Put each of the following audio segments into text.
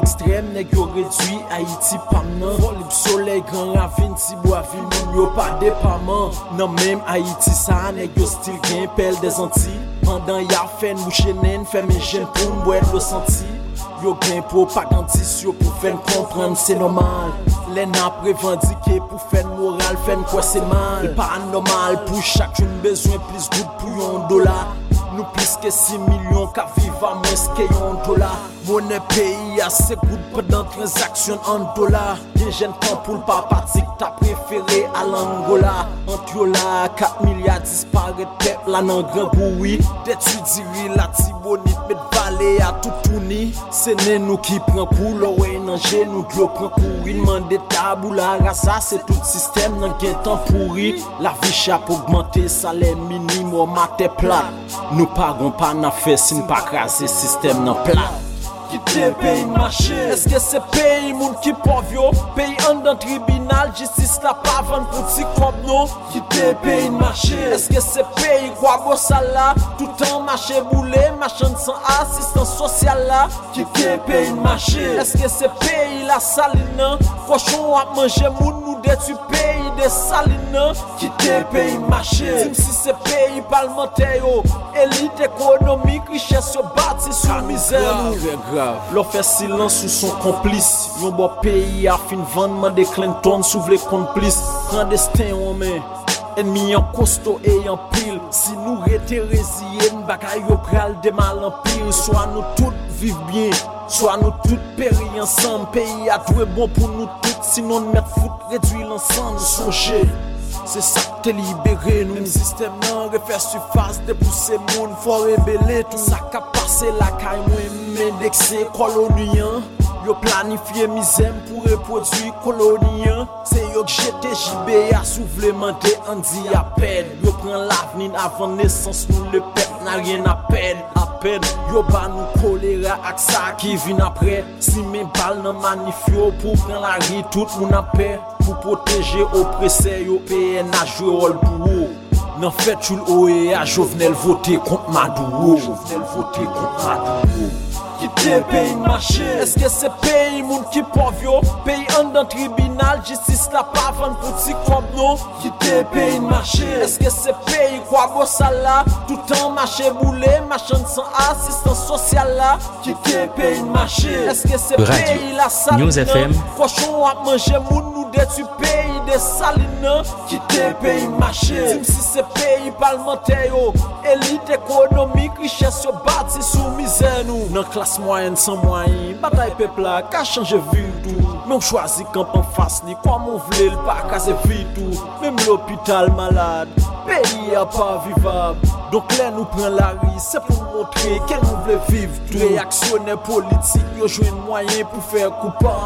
ekstrem Nèk yo redwi Haiti pam nan Folib soleil, gran ravine, si bo avil Moun yo pa depaman Nan menm Haiti sa Nèk yo stil gen pel de zanti Pandan ya fen mou chenen Fè men jen pou mbouet lo santi Yo gen propagandis yo pou fèn kompran c'est normal. Lè nan prevandike pou fèn moral fèn kwa c'est mal. Pa anormal pou chak joun bezwen plis gout pou yon dola Nou plis ke 6 milyon ka viva mwes ke yon dola Mounen peyi ase gout pedan transaksyon an dola Gen jen kan pou l papatik ta prefere al Angola Ant yo la 4 milyard disparet pep la nan gran boui Det yu diri la tibonit met vale a toutouni. Se nen nou ki pran kou lo wey nan genou Glo pran kouri, nman de tabou la rasa Se tout sistem nan gen tan fouri. La vi chap augmente, salè minim Ou matè plat. Nou paron pa nan fesin pa krasi sistem nan plat. kite peyi mache. Eske se peyi moun ki pov yo? Peyi an dan tribunal Jistis la pavan pou ti kob nou Kite peyi mache. Eske se peyi kwa go sala? Toutan mache boule Machan san asistan sosyal la. Kite peyi mache. Eske se peyi la salina? Frochon ap manje moun nou detu peyi de salina? Kite peyi mache. Tim si se peyi palmente yo Elite ekonomik riches yo bati sou mizer. Nou Lò fè silans son komplis Yon bo peyi a fin vandman de Clinton sou vle komplis Pran desten wame Enmi yon kosto e yon pil Si nou rete reziyen Bakay yo pral de mal an pil Soa nou tout viv bien Soa nou tout peri ansan Peyi a dwe bon pou nou tout Sinon met fout redwi lansan Soje Se sa te libere nou Sistem nan refè su fase De pousse moun fò rebele Tout. Sa ka pase la kay Mendekse koloniyan Yo planifiye mizem pou repodwi koloniyan Se yo k jete jibe ya souvleman de andi apen Yo pren lavnin avan nesans nou le pep nan rien apen Apen yo ba nou kolera ak sa ki vin apre Si men bal nan manifyo pou pren la ri tout moun apen Pou proteje oprese yo PN a jwe rol pou ou Nan fet choul oe a jovenel vote kont madou ou Jovenel vote kont madou ou kite peyi mache. Eske se peyi moun ki pov yo? Peyi an dan tribunal Jistis la pavan pou ti kob nou Kite peyi mache. Eske se peyi kwa go sala? Toutan mache boule Machan san asistan sosyal la. Kite peyi mache. Eske se peyi la salina Frochon ap manje moun nou detu peyi de salina Kite peyi mache. Tim si se peyi palmante yo. Nan klas Mwayen san mwayen, batay pepla ka chanje vidou Men w chwazi kamp an fas ni, kwa moun vle l pa kaze vidou Men m l opital malade, peyi a pa vivab Donk lè nou pren la ri, se pou mwotre ken nou vle viv Reaksyonè politik, yo jwen mwayen pou fè koupa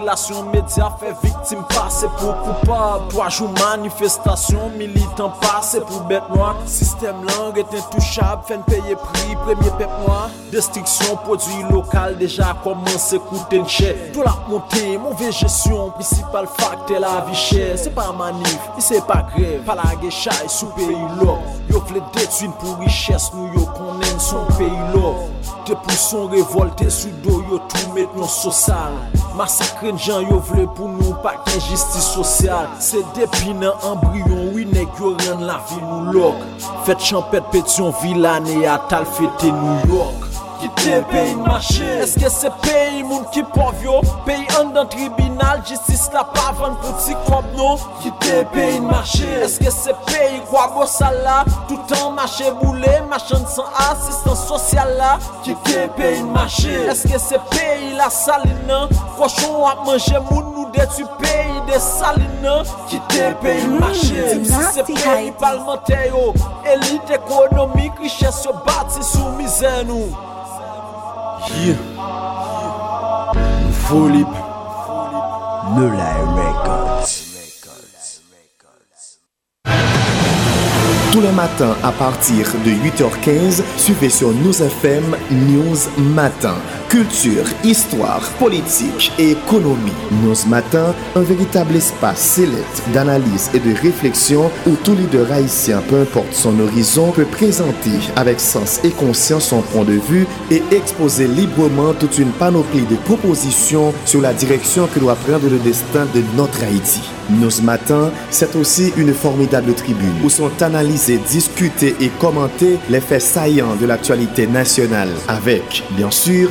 Manipilasyon medya fè viktim pase pou koupa Toajou manifestasyon, militant pase pou bet noa Sistem lang eten touchab, fèn peye pri, premye pep noa Destriksyon Produit lokal deja komanse koute nche Do la monte, mouve jesyon Principal fakte la vi chè Se pa manif, se pa grev Palage chay sou peyi lò Yo vle detwin pou riches nou yo konen son peyi lò Te pou son revolte sou do yo tou met non sosal Masakren jan yo vle pou nou pa ken jistis sosyal Se depi nan embryon winek yo ren la vi nou lok Fet champet petyon vilane a tal fete New York kite peyi n'mache Eske se peyi moun ki pov yo? Peyi an dan tribunal Jistis la pavan pou ti kob nou Kite peyi n'mache Eske se peyi kwa go sala? Toutan mache boule Machan san asistan sosyal la. Kite peyi n'mache Eske se peyi la salina? Frochon ap manje moun nou detu peyi de salina? Kite peyi n'mache hmm, Si se peyi palmente yo Elite ekonomik Riches yo bati sou mizen nou. Tous les matins à partir de 8h15, suivez sur News FM News Matin. Culture, histoire, politique et économie. Nous ce matin, un véritable espace sélect d'analyse et de réflexion où tout leader haïtien, peu importe son horizon, peut présenter avec sens et conscience son point de vue et exposer librement toute une panoplie de propositions sur la direction que doit prendre le destin de notre Haïti. Nous ce matin, c'est aussi une formidable tribune où sont analysés, discutés et commentés les faits saillants de l'actualité nationale avec, bien sûr,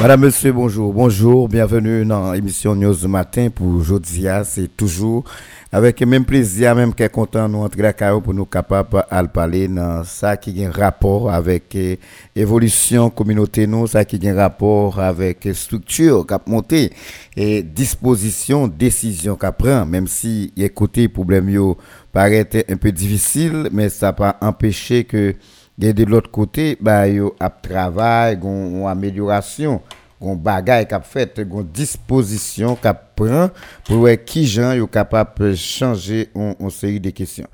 Madame, Monsieur, bonjour. Bonjour, bienvenue dans l'émission News Matin pour aujourd'hui. C'est toujours avec même plaisir, même qu'est content nous entrer la pour nous capables de parler dans ça qui a un rapport avec évolution communauté nous, ça qui a un rapport avec structure qu'a monté et disposition, décision qu'a prend, même si côté problème yo paraît un peu difficile, mais ça pas empêché que de l'autre côté, bah yo a travail, une amélioration gon bagay qu'a fait gon disposition qu'a prend pour qui gens yo capable changer une série de questions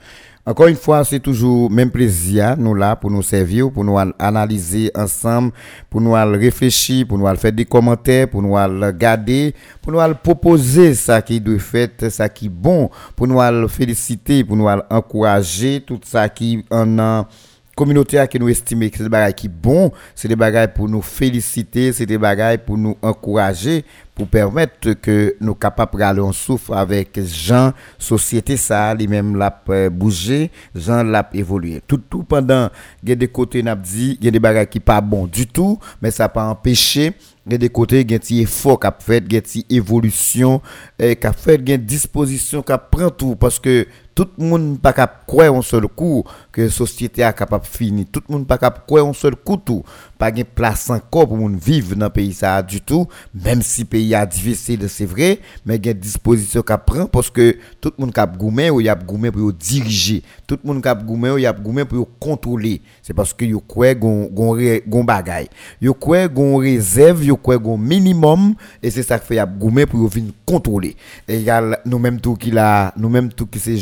encore une fois, c'est toujours même plaisir nous là pour nous servir, pour nous analyser ensemble, pour nous réfléchir, pour nous faire des commentaires, pour nous regarder, pour nous proposer ça qui doit faire, ça qui est bon, pour nous féliciter, pour nous encourager tout ça qui en a communauté qui nous estime que c'est des bagages qui bon, c'est des bagages pour nous féliciter, c'est des bagages pour nous encourager, pour permettre que nous capables d'aller en souffle avec gens, société ça, les mêmes l'a euh, bouger, gens l'a évoluer. Tout, tout pendant, il y a des côtés, n'a dit, il y a des bagages qui pas bon du tout, mais ça pas empêché il y a des côtés, il y a des efforts qu'a fait, il y a des évolution, qu'a fait, il y a des dispositions qu'a prend tout, parce que tout le monde pas capable croire un seul coup que la société est capable de finir. Tout le monde pas capable croire un seul coup tout. Pas de place encore pour vivre dans le pays ça du tout. Même si le pays est difficile, c'est vrai, mais il y a des dispositions qu'on prend parce que tout le monde cap goumé ou y a goumé pour diriger. Tout le monde cap goumé ou y a goumé pour contrôler. C'est parce que yo croit gon gon bagay. Yo croit gon réserve, yo croit gon minimum et c'est ça que fait a goumé pour venir contrôler. Et y a nous même tout qui là, nous même tout qui c'est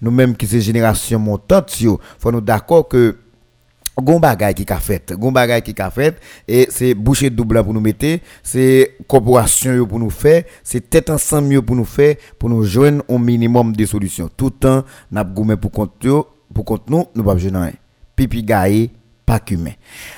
nous-mêmes qui c'est génération montante, il faut nous d'accord que gon qui a fait qui a fait et c'est boucher double pour nous mettre c'est corporation pour nous faire c'est tête ensemble pour nous faire pour nous joindre au minimum de solutions. Tout le temps n'a pour compte pour nous nous pas besoin pipi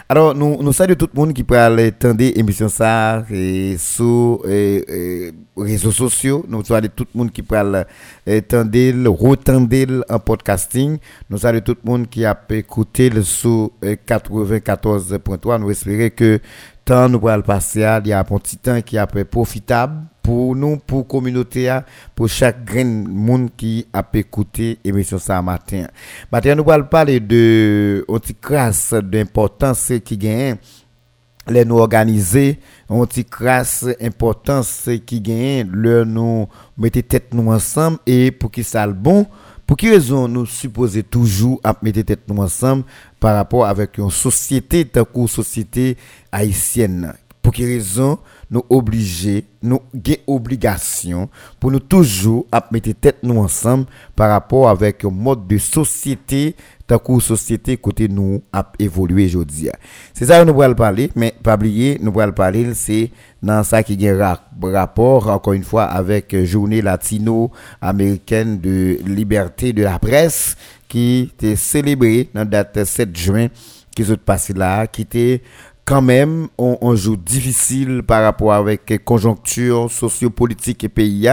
alors, nous, nous saluons tout le monde qui peut aller tendre l'émission ça et sur les réseaux sociaux. Nous saluons tout le monde qui peut aller tendre, retendre en podcasting. Nous saluons tout le monde qui a écouté le sur 94.3. Nous espérons que tant nous pourrons passer, il y a un petit temps qui est profitable pour nous, pour la communauté, pour chaque grain monde qui a écouté l'émission ça matin. Matin, nous allons parler de une crasse d'importance qui gagne les nous organiser, une petite crasse importance qui gagne, le nous mettez tête nous ensemble et pour qui ça le bon, pour qui raison nous supposons toujours à mettre tête nous ensemble par rapport avec une société, tant société haïtienne. Pour qui raison nous obliger, nous avons obligation pour nous toujours à mettre tête nous ensemble par rapport avec un mode de société, tant que société côté nous a évolué aujourd'hui. C'est ça que nous allons parler, mais pas oublier, nous allons parler, c'est dans ça qui a rapport, encore une fois, avec journée latino-américaine de liberté de la presse qui était célébrée dans la date 7 juin qui s'est passé là, qui était quand même un, jour difficile par rapport avec conjoncture sociopolitique et pays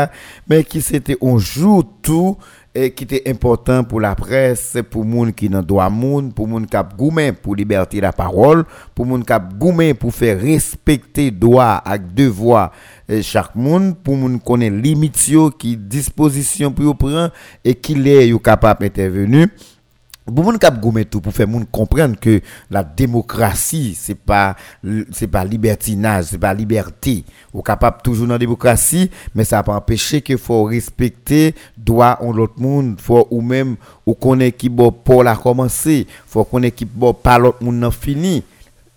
mais qui c'était un jour tout et qui était important pour la presse, pour monde qui dans droit monde, pour monde qui a pour liberté la parole, pour monde qui a pour faire respecter droit et devoir chaque monde, pour monde connaît limite qui disposition pour prendre et qui est capable d'intervenir pour moun kap tout pour faire moun comprendre que la démocratie c'est pas c'est pas libertinage c'est pas liberté ou capable toujours dans la démocratie mais ça pas empêcher que faut respecter droit en l'autre monde faut ou même ou connaît qui bon pour la commencer faut connaît qui bon pas l'autre monde n'a fini.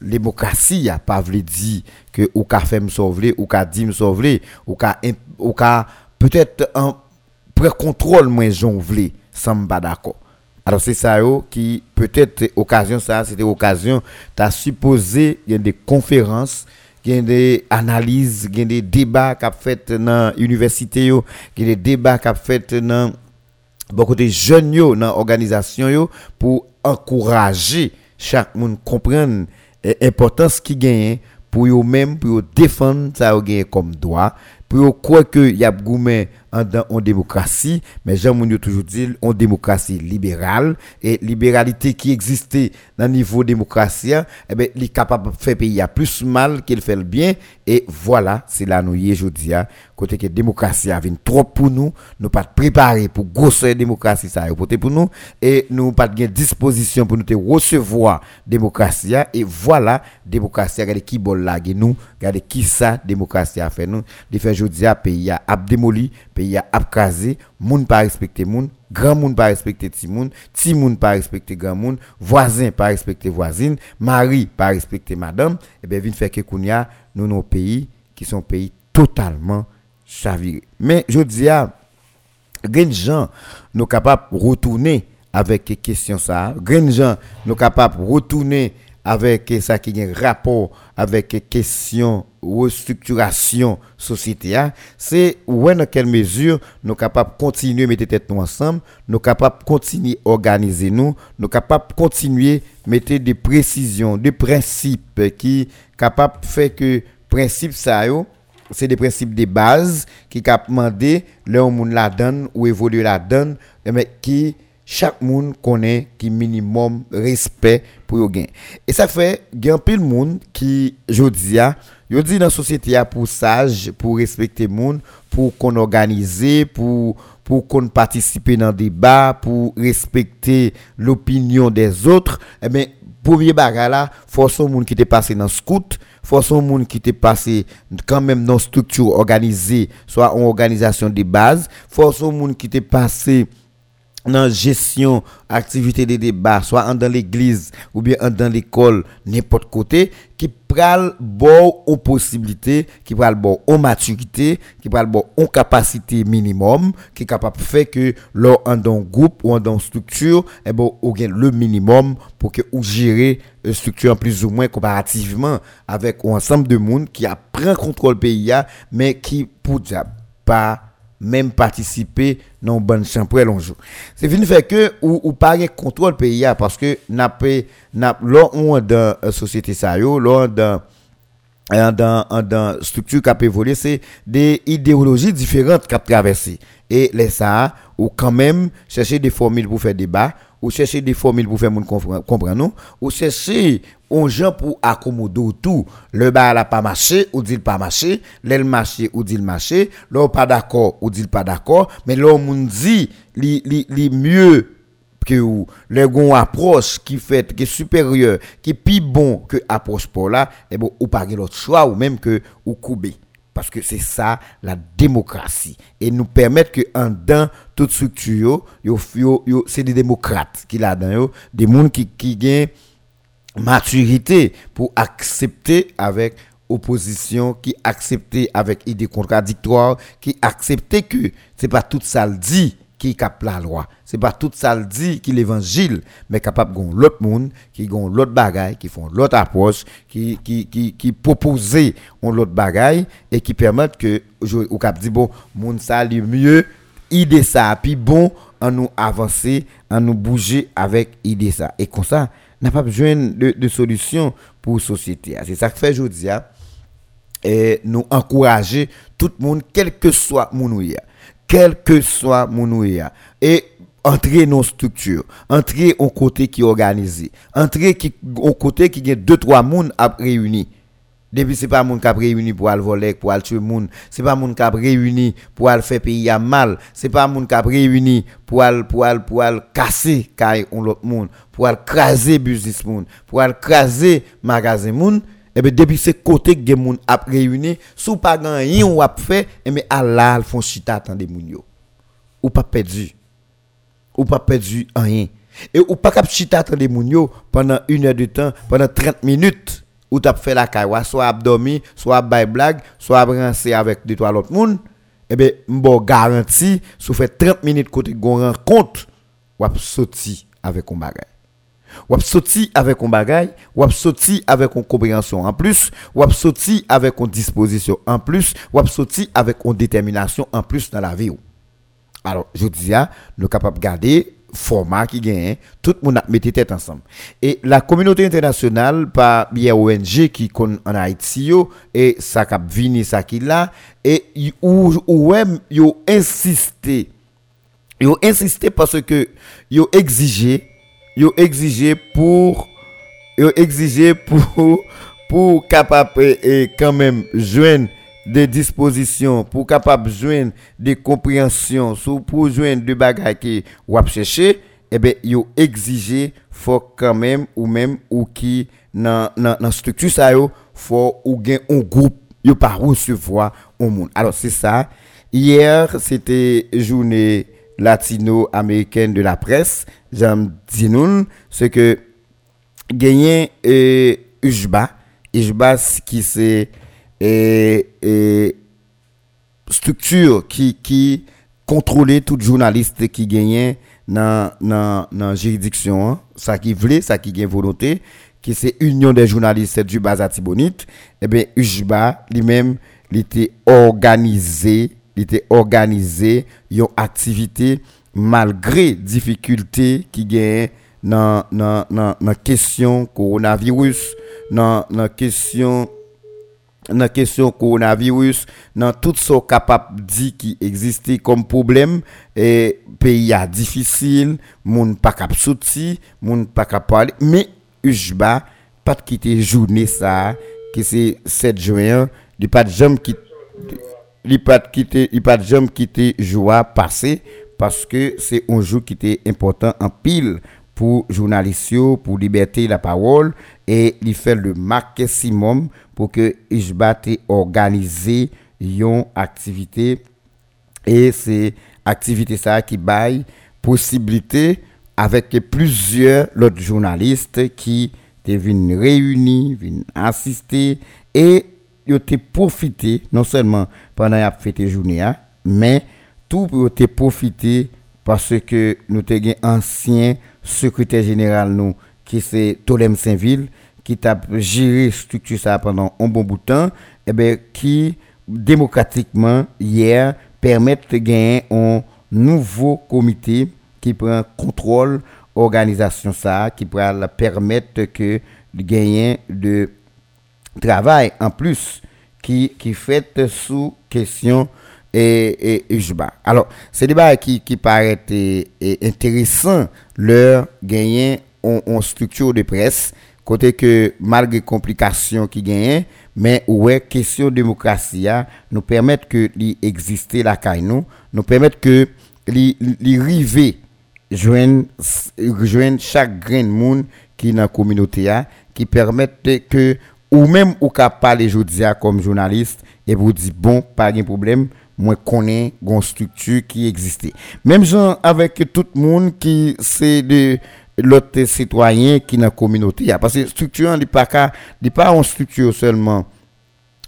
Démocratie a pas veut dire que ou ka fait me sauver ou ka dit me sauver ou ka ou ka peut-être un pré-contrôle moins jonvler sans pas d'accord alors c'est ça qui peut-être occasion ça c'était occasion tu des conférences des analyses, y a des débats qu'a fait dans l'université, y a des débats qu'a fait dans beaucoup de jeunes dans l'organisation pour encourager chaque monde comprendre l'importance qui gagne pour eux même pour défendre ça comme droit pour croire que y a en, démocratie, mais Jean Mounio toujours dit en démocratie libérale. Et libéralité qui existait dans le niveau démocratie, eh ben, il est capable de faire payer plus mal qu'il fait le bien. Et voilà, c'est là nous y aujourd'hui côté que démocratie a venu trop pour nous, nous pas préparer pour grosse démocratie ça pour nous. Et nous pas de disposition pour nous te recevoir démocratie et voilà démocratie regardez qui bol là nous, regardez qui ça démocratie a fait nous, il fait aujourd'hui pays a démoli pays a abkrasé, moun pas respecter moun, grand moun pas respecter petit moun, petit moun pas respecter grand moun, voisin pas respecter voisine, mari pas respecter madame, et eh bien vient faire que kounya nous nos pays qui sont pays totalement chavirés. Mais je dis à gens gens nous capables de retourner avec ces questions ça, gens gens nous capables de retourner avec ça qui a un rapport avec question restructuration société hein. c'est où dans quelle mesure nous capables continuer mettre tête ensemble nous capables continuer organiser nous nous capables continuer mettre des précisions des principes qui capables faire que principe ça c'est des principes de base qui cap demander le monde la donne ou évoluer la donne mais qui chaque monde connaît qui minimum respect pour yo gain et ça fait gain pile monde qui jodi a yo dit dans société a pour sage pour respecter monde pour qu'on organise pour pour qu'on participe dans débat pour respecter l'opinion des autres. Eh bien premier bagage là force monde qui était passé dans scout force monde qui était passé quand même dans structure organisée soit en organisation de base force monde qui était passé dans gestion activité des débats soit dans l'église ou bien dans l'école n'importe côté qui pral bon aux possibilités qui pral bon aux maturité qui pral bon aux capacités minimum qui est capable de faire que lors dans groupe ou dans structure eh bon ou le minimum pour que ou gérer une structure plus ou moins comparativement avec un ensemble de monde qui a pris contrôle pays mais qui pour pas même participer dans bonne chambre jour. C'est fini fait que ou, ou pas contrôle pays parce que n'a pas n'a dans société ça yo dans dans dans structure qui a évolué c'est des idéologies différentes qui a traversé et les ça ou quand même chercher des formules pour faire débat ou chercher des formules pour faire moun comprendre nous ou chercher on gens pour accommoder tout le bar n'a pas marché ou dit pas marché l'elle marché ou dit marché l'on pas d'accord ou dit pas d'accord mais l'on dit li, li, li mieux que ou. Le gon approche qui fait qui est supérieur qui plus bon que approche pour là et bon ou pas l'autre choix ou même que ou couper parce que c'est ça la démocratie. Et nous permettre que en dans toute structure, c'est des démocrates qui là des gens qui qui gagnent maturité pour accepter avec opposition, qui accepter avec idées contradictoires, qui accepter que c'est pas tout ça le dit qui cap la loi. C'est pas tout ça le dit qui l'évangile, mais capable gon l'autre monde qui gon l'autre bagaille, qui font l'autre approche, qui qui qui qui proposer on l'autre bagaille et qui permettent que ou cap dit bon monde ça le mieux idée ça puis bon en nous avancer, en nous bouger avec idée ça. Et comme ça, n'a pas besoin de, de solution pour société. C'est ça que fait aujourd'hui et nous encourager tout le monde quel que soit mon quel que soit mon et entrer dans structure, entrer au côté qui est organisé, entrer qui, au côté qui a deux trois monde à réunir. Depuis, c'est pas moun qui réuni pour aller voler, pour aller tuer moun. C'est pas moun qui réuni pour aller faire pays à mal. C'est pas moun qui réuni pour aller, pour aller, pour aller casser kay on l'autre moun, pour aller craser business moun, pour aller craser magasin moun. Et eh bien, depuis ce côté que moun a réuni, sous pas rien ou a fait, et eh bien, Allah font chita attendez. Ou pas perdu. Ou pas perdu rien. Et ou pas cap chita attendez moun yo pendant une heure de temps, pendant 30 minutes ou t'as fait la caille, soit abdomi, soit bay blague, soit branché avec deux trois autres monde, eh bien, m'bo garanti, si fait 30 minutes côté gon rencontre, ou sorti avec un bagage. Ou sorti avec un bagage, ou sorti avec une compréhension en plus, ou sorti avec une disposition en plus, ou sorti avec une détermination en plus dans la vie. Alors, je dis, nous capable de garder format qui gagne, tout le monde a mis tête ensemble. Et la communauté internationale, par bien ONG qui connaît en Haïti, et ça cap vini ça qui là, et ou ou même yo insisté, yo insisté parce que exigé, yo exigé pour, yo exigé pour, pour capable et quand même joindre des dispositions pour capable joindre des compréhensions pour joindre des bagages qui ou chercher eh bien yo exiger faut quand même ou même ou qui dans dans structure ça yo faut ou gain un groupe yo pas recevoir au monde. Alors c'est ça. Hier c'était journée latino-américaine de la presse. J'aime dire c'est que gagné et UJBA UJBA qui c'est et, et structure qui, qui contrôlait tout journaliste qui gagnait dans la dans, juridiction. Hein. Ça qui voulait, ça qui gagne volonté, qui c'est Union des journalistes du Baza Tibonite. Eh bien, UJBA lui-même, il était organisé, il était organisé, une activité malgré difficulté qui gagne dans la question coronavirus, dans la question... dans la question coronavirus, dans tout ce capable dit qui existait comme problème, et pays a difficile, moun pas cap sorti, moun pas cap parler, mais UJBA pas de quitter journée ça, qui c'est 7 juin, il pas de jamais quitter il pas quitter il pas de jamais quitter joie passé parce que c'est un jour qui était important en pile pour journalistes, pour liberté la parole et il fait le maximum pour que IJBA organisé une activité. Et c'est activité ça qui baille possibilité avec plusieurs autres journalistes qui venus réunis, venus assister et ils ont profité non seulement pendant la fête journée hein, mais tout pour profiter parce que nous avons un ancien secrétaire général nous qui c'est Tolem Saint-Ville qui a géré structure ça pendant un bon bout de temps, et eh bien, qui démocratiquement hier permet de gagner un nouveau comité qui prend contrôle organisation ça, qui pourra permettre que de gagner de travail en plus qui qui fait sous question et, et, Alors, c'est débat qui, qui paraît intéressant, leur gagner en structure de presse. Côté que malgré complications qui gagnent, mais ouais, question démocratie nous permettre que exister la caille nous, nous permettre que les river joindre chaque grain de monde qui dans la communauté qui permettent que ou même ou capable parler aujourd'hui comme journaliste et vous dire bon pas de problème moi connais une structure qui existait même avec tout le monde qui c'est de l'autre citoyen qui dans la communauté. Parce que structure n'est pas, pas une structure seulement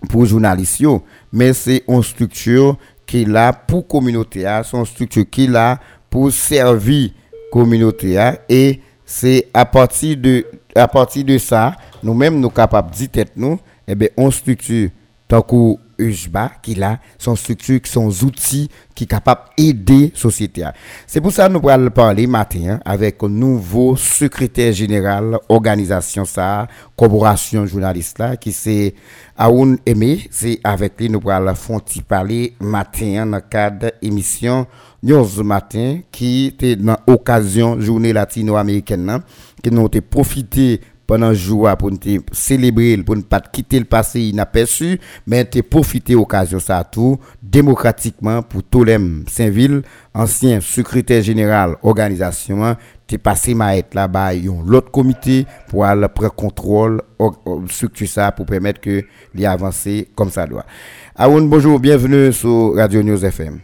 pour journalistes, mais c'est une structure qui est là pour communauté, c'est une structure qui est là pour servir communauté. Et c'est à partir de, à partir de ça, nous-mêmes, nous sommes capables de dire, nous, eh bien, on structure tant que Qui là son structure qui sont outils qui capable d'aider la société. C'est pour ça que nous allons parler matin avec un nouveau secrétaire général organisation ça corporation journaliste là qui c'est Aoun Aimé, c'est avec lui nous allons parler matin dans le cadre émission News matin qui était dans occasion journée latino-américaine qui nous ont profité pendant jour pour nous célébrer, pour ne pas quitter le passé inaperçu, mais te profiter occasion ça tout démocratiquement pour tous les Saint-Ville, ancien secrétaire général organisation, te passé ma être là-bas, l'autre comité pour aller prendre contrôle structure ça pour permettre que les avancer comme ça doit. Aoun, bonjour, bienvenue sur Radio News FM.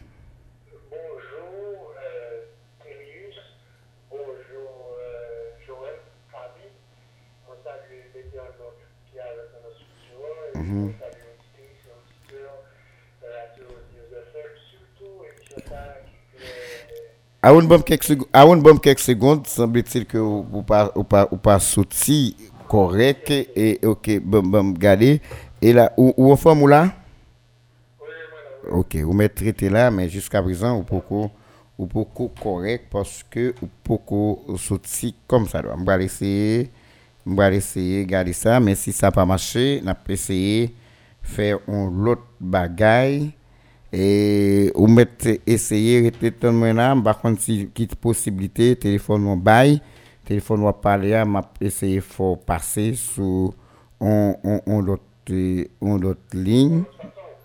À une bonne quelques secondes, une bonne quelques secondes, semble-t-il que vous pas ou pas ou pas sorti correct et OK, bon bon regardez et là où où forme là? OK, vous mettez traité là mais jusqu'à présent ou beaucoup ou beaucoup correct parce que ou beaucoup sorti comme ça. On va essayer on va essayer garder ça mais si ça pas marché, on va essayer faire un autre bagaille et ou mettre essayer rester ton là par contre si quitte possibilité téléphone mon bail téléphone va parler m'a essayer faut passer sur on on ligne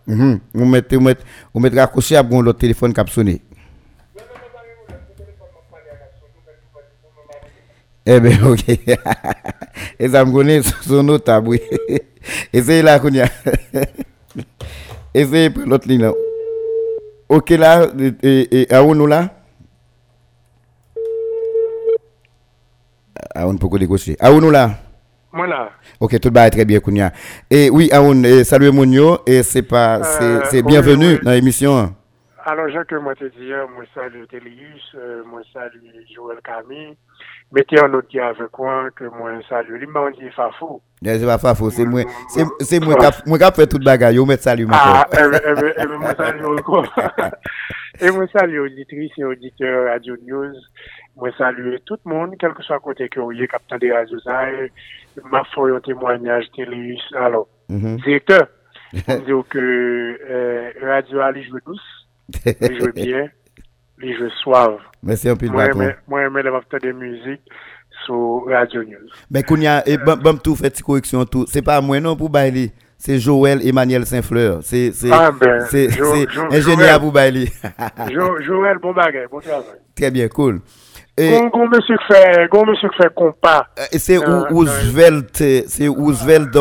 on mettre on mettre on à l'autre téléphone qui a sonné Eh bien, ok. Et ça me connaît son autre tabou. Essayez là, Kounia. Essayez pour l'autre ligne là. Ok là, et, à où nous là? À où peut décocher À où nous là? Moi là. Ok, tout va très bien, Kounia. Et oui, Aoun, salut Mounio, et c'est pas, c'est bienvenue dans l'émission. Alors, Jacques, moi te dis, moi salue Télius, moi salue Joël Camille, meteorolog ki avek wan ke mwen salu. Li mwen di fafou. Ne, se pa fafou. Se mwen kap fè tout bagay. Yo mwen salu mwen. Ah, e eh, eh, eh, mwen salu kon. E mwen salu auditris e auditeur Radio News. Mwen salu tout moun. Kelke sa kote ki ou ye kapten de Radio Zay. Mwen fò yon témoignaj télé. Alors, direkteur. Mwen diyo ke Radio Ali jwe douce. Jwe bien. les jeux suaves. Merci un peu Moi, j'aime les de musique sur Radio News. Mais Kounia, et bon, tout fait correction tout. C'est pas moi non pour Bailey. C'est Joël Emmanuel Saint-Fleur. C'est ah, ben, ingénieur pour Bailey. Joël, bon bagage, bon travail. Très bien, cool. Gon, monsieur fait, gon monsieur fait compas. C'est Ouzvelt, c'est Ouzvelt.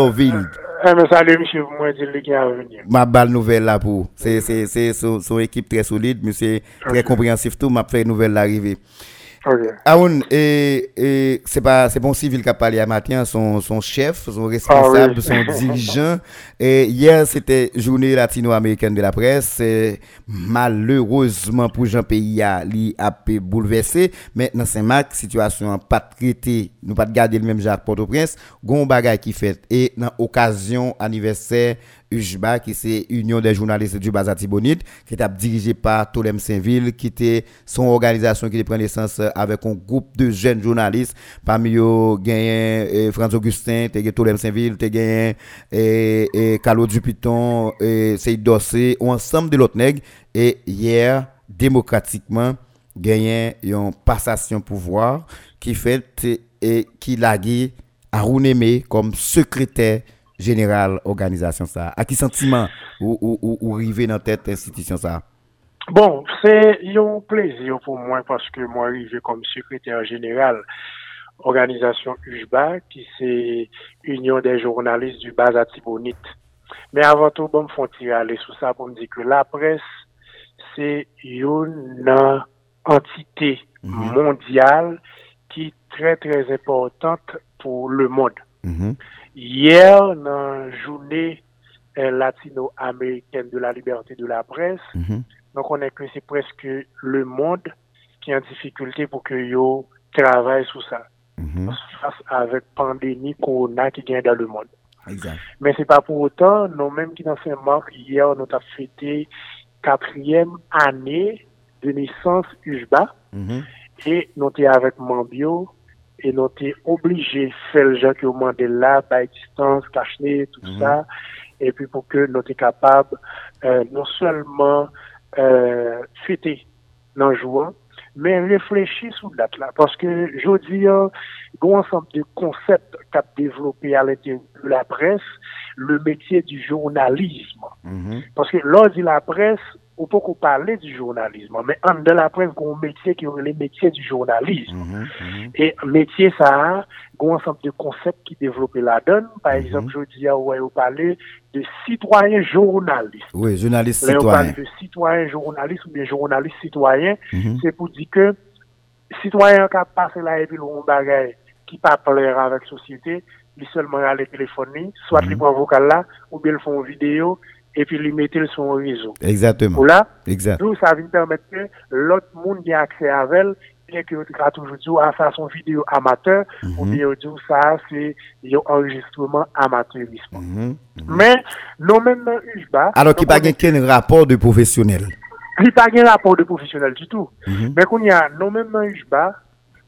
Salut, monsieur, moi, le venir. Ma balle nouvelle là pour. C'est son équipe très solide, mais c'est très compréhensif tout. M'a fait nouvelle l'arrivée. Aoun, et, et c'est pas c'est bon civil qui a parlé à matin, son, son chef, son responsable, ah son dirigeant. Et hier, c'était journée latino-américaine de la presse. malheureusement pour Jean-Pays, il a bouleversé. Maintenant, c'est marc situation pas traitée. Nous pas garder le même genre Port-au-Prince. Gon bagay qui fait. Et dans occasion anniversaire UJBA, qui c'est Union des journalistes du Bazati Bonite, qui est dirigé par Tolem Saint-Ville, qui était son organisation qui prend naissance avec un groupe de jeunes journalistes. Parmi eux, gagné eh, François Augustin, Tolem Saint-Ville, gagné et, et Carlo Dupiton, et Seyd Dossé, ou ensemble de l'autre nègre. Et hier, démocratiquement, gagné une passation pouvoir qui fait et qui l'a Rounémé comme secrétaire général organisation ça À qui sentiment ou, ou, ou, arriver dans cette institution ça? Bon, c'est un plaisir pour moi parce que moi arrivé comme secrétaire général organisation UJBA qui c'est Union des journalistes du bas Tibonite. Mais avant tout, bon, me font tirer aller sur ça pour me dire que la presse c'est une entité mhm. mondiale qui est très très importante pour le monde. Mhm. Hier, Yer nan jounè eh, latino-américaine de la liberté de la presse, mm -hmm. nou konen ke se preske le monde ki an difikultè pou ke yo travay sou sa. Mm -hmm. Fas avèk pandemi korona ki gen dan le monde. Exact. Men se pa pou otan, nou menm ki nan Saint-Marc, yer nou ta fète katriyem anè de nisans Ujba, mm -hmm. e nou te avèk Mambio, et nous sommes obligés de faire le gens qui ont demandé là, par distance, cacher, tout mhm. ça, et puis pour que nous soyons capables euh, non seulement euh, fêter dans le jour, mais réfléchir sur date là. Parce que, je dis, un ensemble de concepts qu'a développé à l'intérieur de la presse, le métier du journalisme. Mhm. Parce que lors de la presse, ou pou kou pale di jounalisme. Men an de la prez goun metye ki yon le metye di jounalisme. Mm -hmm, mm -hmm. E metye sa, goun ansanp de konsept ki devlope la don. Par mm-hmm. exemple, mm -hmm. jodi ya ou yo pale de sitwayen jounaliste. Oui, jounaliste sitwayen. Le yo pale de sitwayen jounaliste ou bien jounaliste sitwayen. Mm-hmm. Se pou di ke sitwayen ka pase la epi loun bagay ki pa plera avèk sosyete, li selman ale telefoni, swat mm-hmm. li pou an vokal la, ou bien l fon video, ou et puis lui mettre son réseau. Exactement. Ou là, exact. tout ça vient permettre que l'autre monde ait accès à elle, bien que a toujours dit, à ça, son vidéo amateur, mm -hmm. ou bien dit, ça, c'est un enregistrement amateurisme. Mm -hmm. Mais, nous même dans UJBA. Alors qu'il n'y non a pas quel rapport de professionnel. Il n'y a pas de rapport de professionnel du tout. Mm -hmm. Mais qu'on y a, nous même dans UJBA,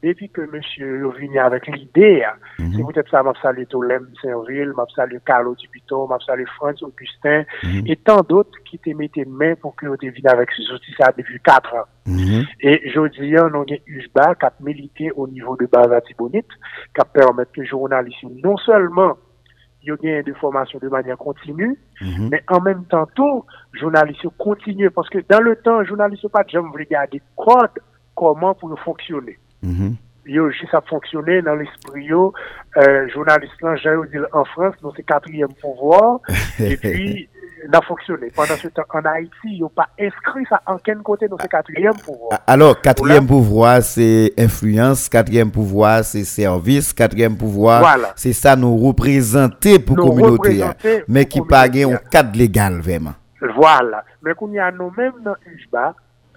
depuis que monsieur est venu avec l'idée, Mhm. c'est peut-être ça, m'a salué Tolem Saint-Ville, m'a salué Carlo Dubuton, m'a salué Franz Augustin, Mhm. et tant d'autres qui te mettaient main pour que vous venu avec ces outils ça depuis quatre ans. Mhm. Et je dis, nous avons UJBA qui a milité au niveau de Bazatibonite, qui permet que les journalistes, non seulement, ils gagnent des formations de manière continue, mais en même temps, tout, journalistes continuent. Parce que dans le temps, journalistes pas jamais regarder code, comment pour fonctionner. Yo, juste ça fonctionner dans l'esprit, yo, euh, journaliste j'ai en France, donc c'est quatrième pouvoir, et puis, n'a fonctionné. Pendant ce temps, en Haïti, ils n'ont pas inscrit ça en quel côté dans ce quatrième pouvoir? Alors, quatrième pouvoir, c'est influence. Quatrième pouvoir, c'est service. Quatrième pouvoir, Voilà. c'est ça nous représenter pour Nous communauté. hein. Mais pour qui pas communauté, un hein. cadre légal, vraiment. Voilà. Mais qu'on y a nous-mêmes dans UJBA,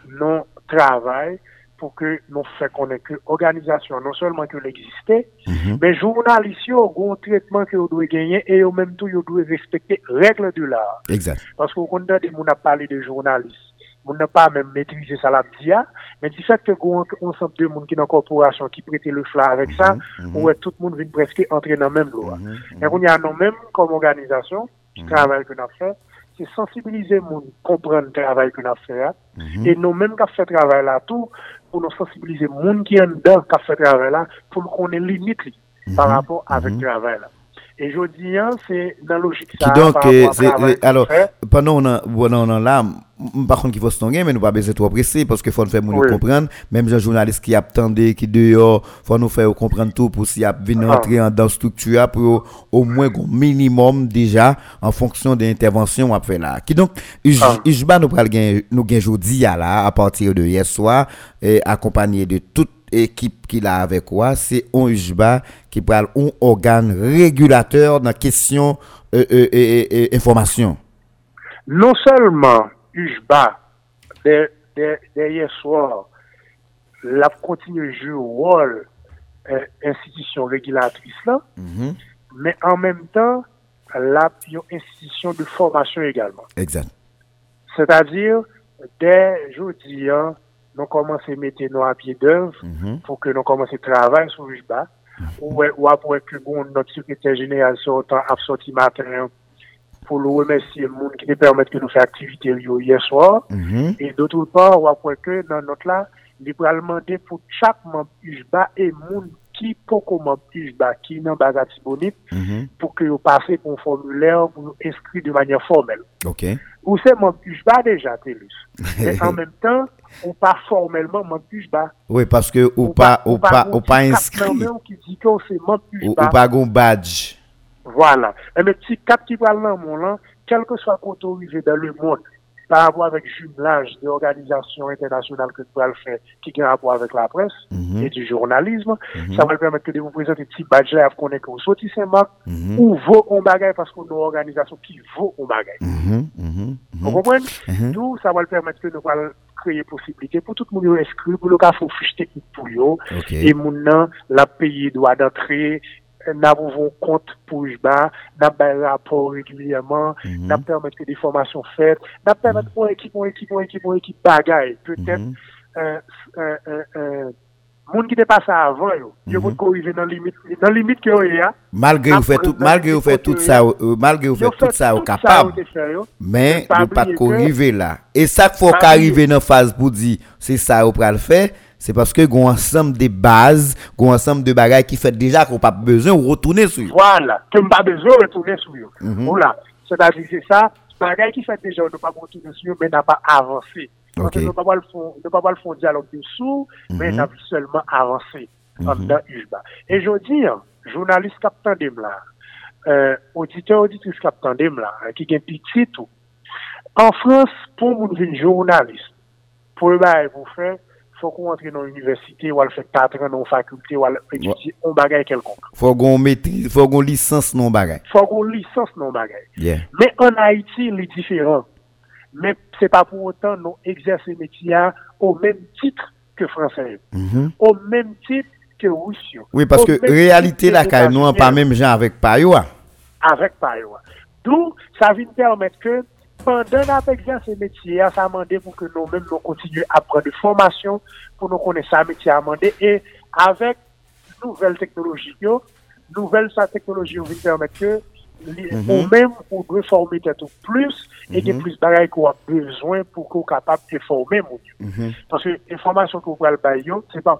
nous travaillons pou ke nou fè konen ke organizasyon, non selman ke l'eksiste, mhm. men mm -hmm. jounalisyon ou goun tretman ke ou dwe genyen, e yo menm tou yo dwe respekte regle du la. Exact. Paske ou konen de moun ap pale de jounalist, moun ap pa menm metrize sa la bdia, men di fèk ke goun ansep de moun ki nan korporasyon ki prete le fla avèk sa, mm -hmm. ou wè tout mhm. mhm. moun vin preske entre nan menm lo. Mm -hmm. E koun ya nan menm kom organizasyon, ki travay kon ap fè, se sensibilize moun kompren travay kon ap fè, e nou menm kap fè travay la tou, pou nou sensibilize moun ki an dan kap se travè la pou nou konen limit li par mhm. rapport avèk mhm. travè la. Et je dis, hein, c'est dans la logique ça. Qui donc, euh, euh, alors, pendant on a, là, par contre, qu'il faut se tonguer, mais nous pas besoin de trop presser parce qu'il faut nous faire nous Oui. comprendre. Même un journaliste qui attendait, qui dehors, faut nous faire comprendre tout pour s'il a venir Ah. entrer en- dans la structure pour au moins un minimum déjà en fonction des interventions à faire là. Qui donc, Ah. Ujba nous pral nous ya là, à partir de hier soir, et accompagné de toute équipe qui l'a avec quoi, c'est un UJBA qui parle un organe régulateur dans la question euh, euh, information. non seulement UJBA, de, de, de hier soir, la continue jouer rôle euh, institution régulatrice là, Mhm. mais en même temps, la une institution de formation également. Exact. C'est-à-dire, dès jeudi, hein, nous commençons à mettre nos à pied d'œuvre mhm. pour que nous commençons à travailler sur le bas. Mhm. Ou après que notre secrétaire général sortant a sorti matin pour le remercier le monde qui nous permet que nous fassions activité hier soir. Mhm. Et d'autre part, ou après que dans notre là, librement pour chaque membre UJBA et monde qui pour membre UJBA qui dans base Tibonite Mhm. pour que vous passez pour un formulaire pour vous inscrire de manière formelle. OK. Ou c'est membre UJBA déjà, Télus. Mais en même temps, ou pas formellement membre UJBA. Oui, parce que ou pas ou pas ou pas inscrit qui dit que c'est membre ou, pas un badge. Voilà. Et le petit cap qui parle dans mon là, quel que soit arrivé dans le monde, par rapport avec jumelage des organisations internationales que tu le faire, qui ont rapport avec la presse Mhm. et du journalisme, ça va le permettre que de vous présenter petit badge là, qu'on est que vous sortez ces marques, Mhm. ou vaut on bagaille parce qu'on a une organisation qui vaut. Mhm. Mhm. Vous comprenez? Mhm. Tout ça va le permettre que nous allons créer possibilité pour tout le monde inscrit, pour le cas, faut fiche technique pour eux. OK. Et maintenant, la pays doit d'entrée, nous avons compte pour nous avons un rapport régulièrement, Mhm. nous permettre que des formations faites, permettre une équipe, une équipe, une équipe, une équipe bagaille. Peut-être, Mhm. euh, euh, euh, euh, monde qui n'était pas ça avant, yo, yo Mhm. vont arriver dans la limite, dans la limite qu'il y a. Malgré vous fait tout vous fait tout euh, malgré vous fait tout ça au capable. Mais Faut pas ne pas oublier qu'on que- arriver là. Et ça qu'il faut Pas qu'arriver dans phase pour dire c'est ça ou pral faire, c'est parce que un ensemble de bases, un ensemble de bagages qui fait déjà qu'on pas besoin de retourner sur eux. Voilà, que pas besoin de retourner sur eux. Mm -hmm. Voilà, c'est-à-dire c'est ça, bagages qui fait déjà qu'on pas retourner sur eux, mais n'a pas avancé. Okay. Nous ne pas le fond dialogue dessous, mm -hmm. mais n'a seulement avancé mm -hmm. dans UJBA. Et je dis, journaliste captain de là, euh, auditeur, auditrice captain de là, qui est petit tout. En France, pour nous une journaliste, pour le bail, vous faire, fòk ou antre nan universite, wal fèk patran nan fakulte, wal etudye an bagay kelkonk. Fòk ou metri, fòk ou lisans nan bagay. Fòk ou lisans nan bagay. Yeah. Men an Haiti, li diferan. Men se pa pou otan nou egzase metia ou men titre ke fransè. Mm -hmm. Ou men titre ke rousyon. Oui, parce que realite la ka nou an pa menm jan avèk payo a. Avèk payo a. Dou, sa vin permèt ke Pandan ap egzase metye, sa amande pou ke nou men nou kontinu ap pran de formasyon pou nou konen sa metye amande e avek nouvel teknoloji yo, nouvel sa teknoloji yo vi permette ke ou mhm. mèm ou dwe forme tèt ou plus, e gen mhm. plus bagay ko ap bezwen pou ko kapap te forme moun yo. Mhm. Paske informasyon ko pral bay yo, se pa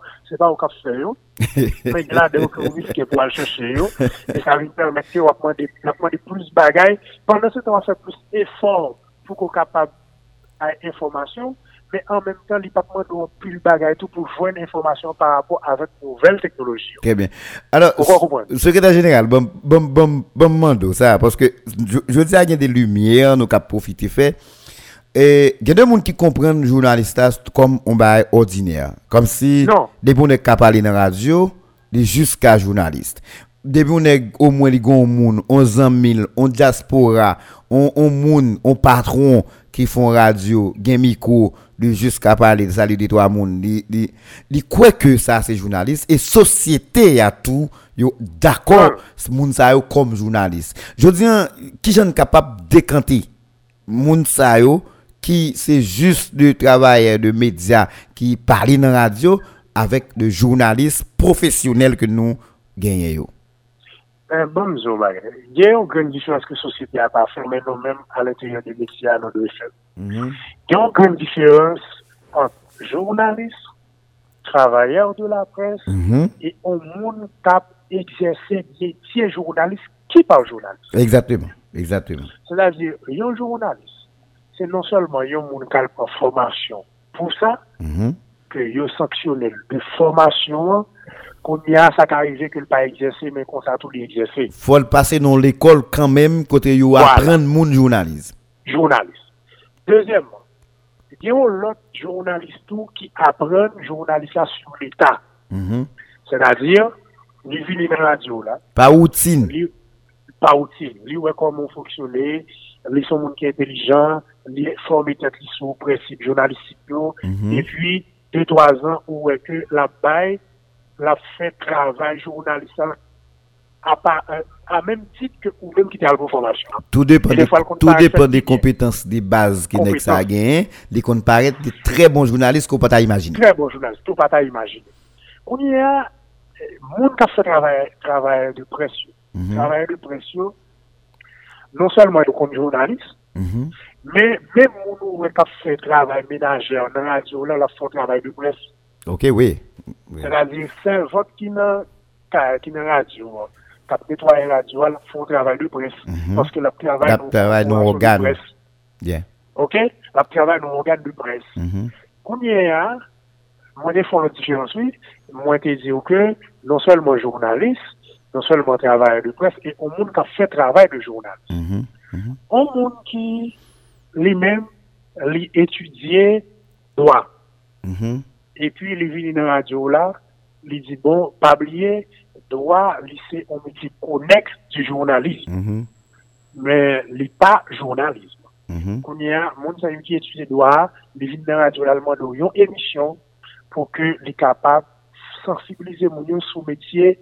ou kap se yo, men la de ou kou wif ke pral chese yo, e sa vin permette ou ap mande plus bagay, pandan se te wap fè plus efor pou ko kapap a informasyon, mais en même temps, il pas de plus de bagaille tout pour jouer une information par rapport avec nouvelles technologies. Très bien. Alors, secrétaire général, bon, bon, bon, bon mando, ça, parce que je, je dis, il y a des lumières, nous avons profité fait. Et il y a des gens qui comprennent journaliste comme un bail ordinaire. Comme si, non. des qui parlent dans la radio, jusqu'à journaliste. Des gens au moins, les gens, 11 000, on diaspora, on, on on patron qui font radio, gen micro, jusqu'à parler de salut de trois monde li li quoi que ça c'est journaliste et société a tout yo d'accord sa yo comme journaliste je dis qui j'en capable décanter sa yo qui c'est juste de travailleurs de médias qui parlent dans la radio avec le journaliste professionnel que nous gagnons Il y a une grande différence que la société a pas fait, mais nous-mêmes, à l'intérieur des médias, nous devons faire. Il y a une grande différence entre journalistes, travailleurs de la presse Mhm. et un monde qui a exercé métier journaliste qui parle journaliste. exactement exactement C'est-à-dire, un journaliste, c'est non seulement un monde qui a une formation pour ça, Mhm. Que yo sanctionné de formation, qu'on y a ça qui arrive que le pas exercer, mais qu'on ça tout exercer. faut le passer dans l'école quand même côté yo Voilà. apprendre mon journalisme journaliste. Deuxièmement, il y a l'autre journaliste tout qui apprend journaliste sur l'État. Mhm. C'est-à-dire, il vient dans la radio là, pas routine lui, pas outil, lui ouais comment fonctionner, lui sont monde qui est intelligent, lui formé tête sur principe journalistique Mhm. et puis deux trois ans où que la bail la fait travail journaliste à, part, à même titre que ou même qui était à la formation. Tout dépend, de, des tout dépend des compétences, des bases ça a Compétences. gagné. Les comptes paraître de très bons journalistes qu'on peut pas imaginer. Très bon journaliste, tout pas imaginer. On y a, euh, monde qui a fait travail, travail de pression. Mhm. Travail de pression, non seulement de compte journaliste, Mhm. Men, men moun ou wè kap fè travè menajè, nan radyo la, la fò travè di pres. Ok, oui. Se radyo, se vot ki nan, ki nan radyo, kap netwaye radyo, la fò travè di pres. Paske la travè nou organ. Ok? La travè nou organ di pres. Koumye a, mwen de fò lò diferans wè, mwen te di ou ke, non selman jounalist, non selman travè di pres, e ou moun kap fè travè di jounalist. Ou moun ki... li men, li etudye doa. Mm -hmm. E pi li vini nan radyo la, li di bon, pabliye, doa li se on meti koneks di jounalizm. Mm -hmm. Men li pa jounalizm. Mm -hmm. Kounye a, moun sa yon ki etudye doa, li vini nan radyo la lman do yon emisyon pou ke li kapab sensibilize moun yon sou metye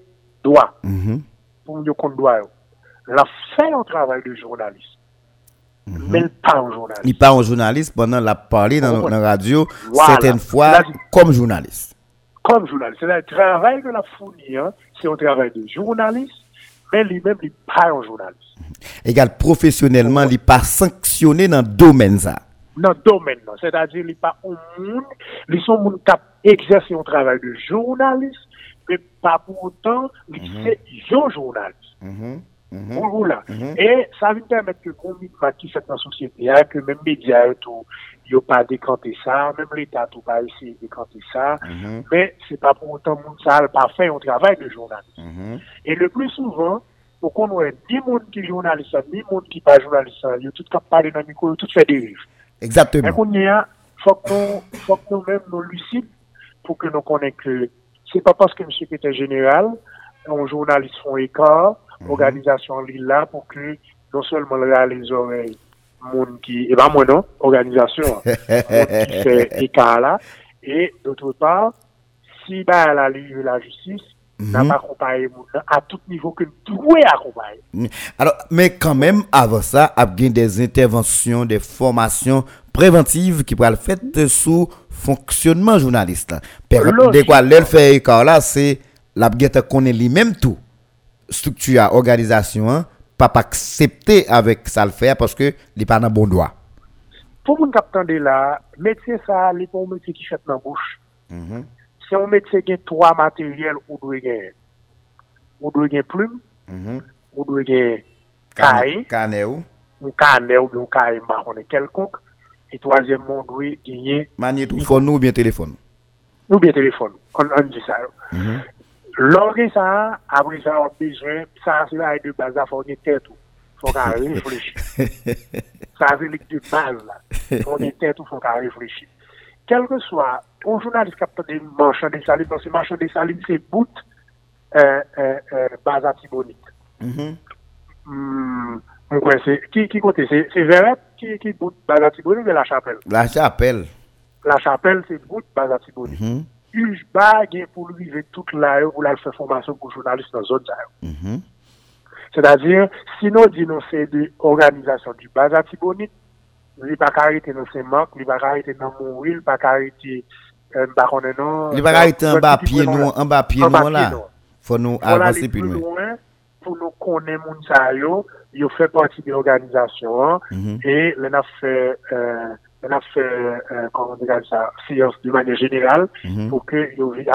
doa. Mm-hmm. Pou moun yon kon doa yo. La fè yon travay de jounalizm. Mais le pas un journaliste. Il part en journaliste pendant la parler dans, la radio, Voilà. certaines fois comme journaliste. Comme journaliste. C'est un travail de la fournir, hein, c'est un travail de journaliste, mais lui-même, il n'est pas un journaliste. Égal professionnellement, il pas sanctionné dans le domaine ça. dans le domaine. C'est-à-dire, il pas un monde, ils sont monde qui exercent un travail de journaliste, mais pas pour autant, ils sont un journaliste. Mhm. Mhm. Ou la. E sa vi permette ke koumik ma ki fet nan sosyete a, ke men media yo tou, yo pa dekante sa, men l'Etat tou pa ese dekante sa, men se pa pou otan moun sal pa fe yon travay de mhm. jounalist. Mhm. E le plus souvan, pou kon wè, ni moun ki jounalist, ni moun ki pa jounalist, yo tout kap pale nan mikou, yo tout fe deriv. Exactement. E kon nye a, fok nou men nou lucid pou ke nou konen ke se pa paske msou kete general, nou jounalist fon ekor, écart, organisation là pour que non seulement là les oreilles, monde qui, et ben moi non, organisation, qui fait écart là, et d'autre part, si bah la la justice, n'a pas accompagné à tout niveau que nous accompagner. Alors, mais quand même, avant ça, il y a des interventions, des formations préventives qui pourraient être faites sous fonctionnement journaliste. De quoi l'elle fait écart là, c'est la guette connaît lui-même tout. Structure, organisation, hein, pas accepter avec ça le faire parce que il pas dans bon droit. Pour mon capitaine de là, métier ça, pas un métier qui fait dans la bouche. C'est un métier qui trois matériels ou doit gagner. Ou doit gagner plume, Mhm. ou doit gagner cahier, Carnet ou ou carnet ou un cahier marron quelconque. Et troisièmement, on doit gagner magnétophone ou bien téléphone? ou bien téléphone. On, on dit ça. Lorge sa, apre sa an bejwen, sa se la e de baz la fonye tet ou. Fon ka reflechi. Sa se lik de baz la. Fonye tet ou fon ka reflechi. Kelke swa, ou jounalist kapte de manchan de salim, parce manchan de salim se bout euh, euh, euh, baz atibonit. Mm-hmm. Hmm, mwen mm kwen -hmm. mm, se, ki kote se, se veret ki, ki bout baz atibonit ou de la chapel? La chapel. La chapel se bout baz atibonit. Mwen. Mm -hmm. juj bagen pou li ve tout la yo ou la l fè formasyon pou jounalist nan zon la yo. Se da dir, si nou di nou se de organizasyon di baza tibonit, li pa karite nou se mank, li pa karite nan moun wil, pa karite mba konen nan... Li pa karite mba piye nou, mba piye nou la. Fò nou avanse pi nou. Pou nou konen moun sa yo, yo fè pati de organizasyon, e le na fè... on a fait, euh, comment dire ça, séance de manière générale, mm -hmm. pour que,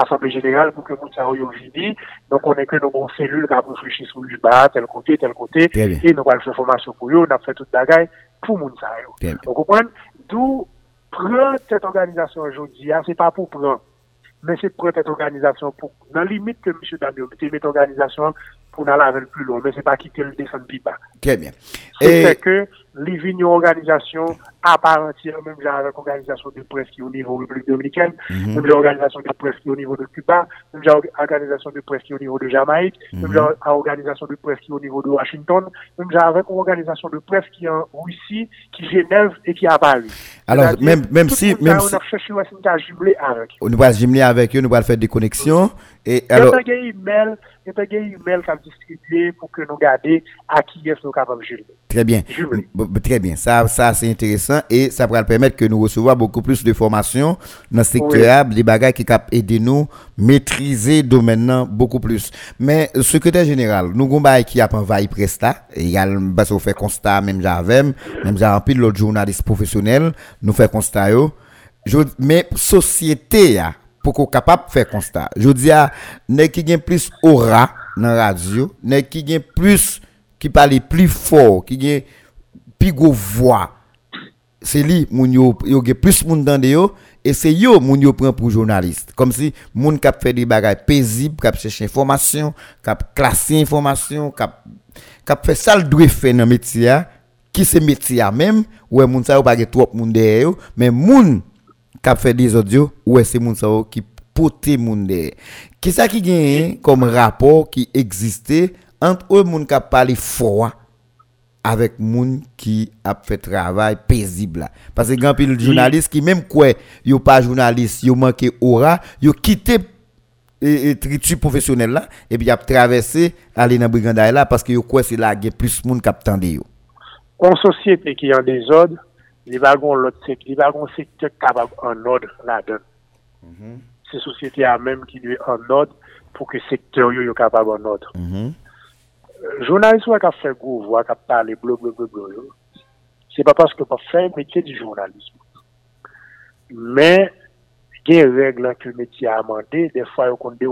assemblée générale, pour que Moutsaro Yovini, donc on est que nos bonnes cellules qui réfléchissent sur le bas, tel côté, tel côté, et nous allons faire formation pour eux, on a fait toute bagaille pour Moutsaro. Vous comprenez? D'où prendre cette organisation aujourd'hui, ce c'est pas pour prendre, mais c'est prendre cette organisation pour, dans la limite que M. Damio, cette organisation pour aller avec plus loin, mais c'est pas quitter le descendre plus bas. Très bien. C'est et... que, les vignes organisation à part entière, même genre avec organisation de presse qui est au niveau de la République dominicaine, Mhm. même genre organisation de presse qui est au niveau de Cuba, même genre organisation de presse qui est au niveau de Jamaïque, même Mhm. genre organisation de presse qui est au niveau de Washington, même genre avec une organisation de presse qui est en Russie, qui est Genève et qui est à Paris. Alors, C'est-à-dire, même- même si- même si- On a cherché jumelé avec. nous allons jumeler avec eux, nous allons faire des connexions. Et Il y a alors, un email, il y a un email qui a distribué pour que nous gardions à qui est-ce que nous sommes capables de. Très bien. Très bien. Ça, ça c'est intéressant et ça pourra permettre que nous recevions beaucoup plus de formations dans ce secteur, des bagages qui capent aider nous maîtriser le domaine beaucoup plus. Mais euh, secrétaire général, nous avons qui a envahi Presta, également parce qu'on fait constat même j'avais, même j'ai rempli l'autre journaliste professionnel, nous fait constat yo. Mais société pour qu'on capable de faire constat. Je dis à nèg qui gagne plus aura dans la radio, nèg qui gagne plus qui parle plus fort, qui gagne plus gros voix. C'est lui moun yo yo plus moun dans yo et c'est yo moun yo prend pour journaliste. Comme si moun k'ap fait des bagages paisibles, k'ap chercher information, k'ap classer information, k'ap k'ap fait ça le doit faire dans métier a, qui c'est métier même? Ouais moun sa yo pas trop moun derrière mais moun k'ap fait des audios ouais c'est moun yo qui pote moun derrière. Qui ça qui gagne comme rapport qui existait entre eux moun k'ap parler fort avec moun qui a fait travail paisible parce que grand pile journaliste qui même quoi yo pas journaliste yo manqué aura yo quitté et, et tritu professionnel là et puis a traversé aller dans brigandaille là parce que yo quoi c'est là plus moun qui attendé yo En société qui en désordre, y avoir l'autre secteur, avoir un secteur capable en ordre là-dedans. C'est société à même qui être en ordre pour que le secteur yo, yo capable en ordre. Mhm. Euh, journaliste qui a fait gros voix, qui a parlé blablabla, c'est pas parce que pas fait métier du journalisme. Mais, il y a des règles que le métier a amendé, des fois, il y a.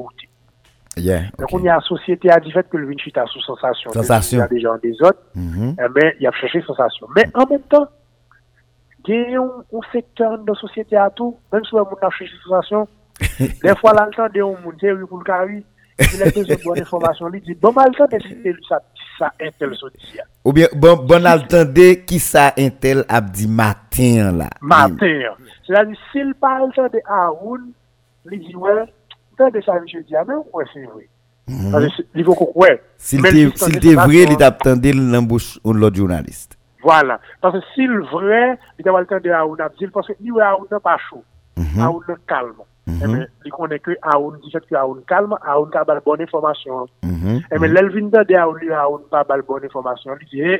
Yeah, okay. Donc, on y a une société à dire que le Vinci a sous sensation. Sensation. Il y a des gens des autres, eh mm -hmm. mais il a cherché sensation. Mais en même temps, il y a un secteur de société à tout, même si on a cherché sensation, des fois, l'entend de on monte, pour le carré. Il a besoin de bonne information, il dit, bon, mal temps ça, ça, un tel sorti. Ou bien, bon, bon qui ça intel a dit matin là? Matin. C'est-à-dire, s'il parle de Haroun, il dit, ouais, temps de ça, je dis, ah, mais ouais, c'est vrai. Parce que c'est- Il faut qu'on, ouais. S'il était vrai, il t'attendait l'embauche de l'autre journaliste. Voilà. Parce que s'il vrai, il doit le temps de Aoun parce que lui, Aoun n'est pas chaud. Aoun est calme. Eme, li konen ke aoun, di fet ki aoun kalm, aoun ka bal bon informasyon. Eme, lel vin da de mm-hmm. aoun li aoun pa bal bon informasyon, li diye,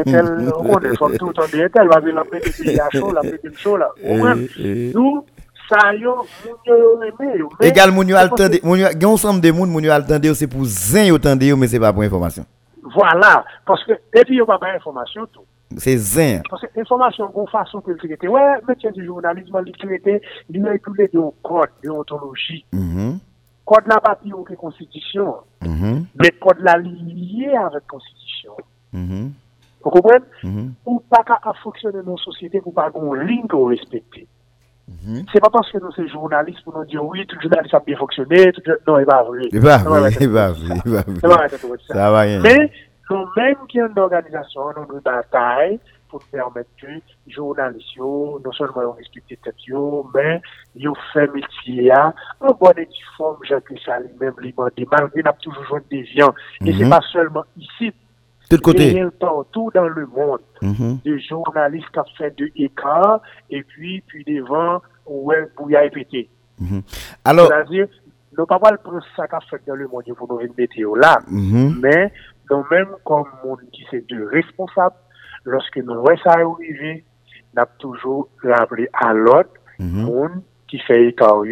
etel, konen, fok tout an eh, eh. de etel, wazen la peke ki ya chou, la peke chou la. Ouwen, nou, sa yo, moun yo yo reme yo. Egal moun yo al tende, gen ou sanm de moun moun yo al tende yo, se pou zen yo tende yo, men se pa pou informasyon. Voilà, paske, epi yo pa pa informasyon tou. C'est zin. Parce que l'information, une façon que le traité, ouais, métier du journalisme, il traité, il a écoulé de code, de ontologie. Mhm. Code là, pas plus que constitution, Mhm. mais code là lié avec constitution. Mhm. Vous comprenez? Mhm. Ou pas qu'à fonctionner dans une société pour pas qu'on ligne qu'on respecte. Mhm. C'est pas parce que nous sommes journalistes pour nous dire oui, tout journaliste a bien fonctionné, tout, non, il va vrai. Il va Ça vrai, il va vrai, il va ça va vrai. être tout ça. Ça va rien. Mais nous-mêmes qui sommes une organisation, nous bataille pour permettre que les journalistes, non seulement ils respectent yo, mais ils fait métier en bonne et due forme, Jacques ça lui-même, lui demandé, malgré n'a toujours joué des viands. Et c'est Mhm. pas seulement ici, Tout côté. partout dans le monde. Mhm. Des journalistes qui ont fait deux écarts, et puis, puis devant, ouais, bouillard et pété. Mhm. Alors, C'est-à-dire, nous pas le prendre ça qu'a fait dans le monde pour nous mettre là. Mais nous-mêmes, comme monde qui c'est de responsables, lorsque nous voyons ça arriver, nous avons toujours rappelé à l'autre Mhm. monde qui fait écart.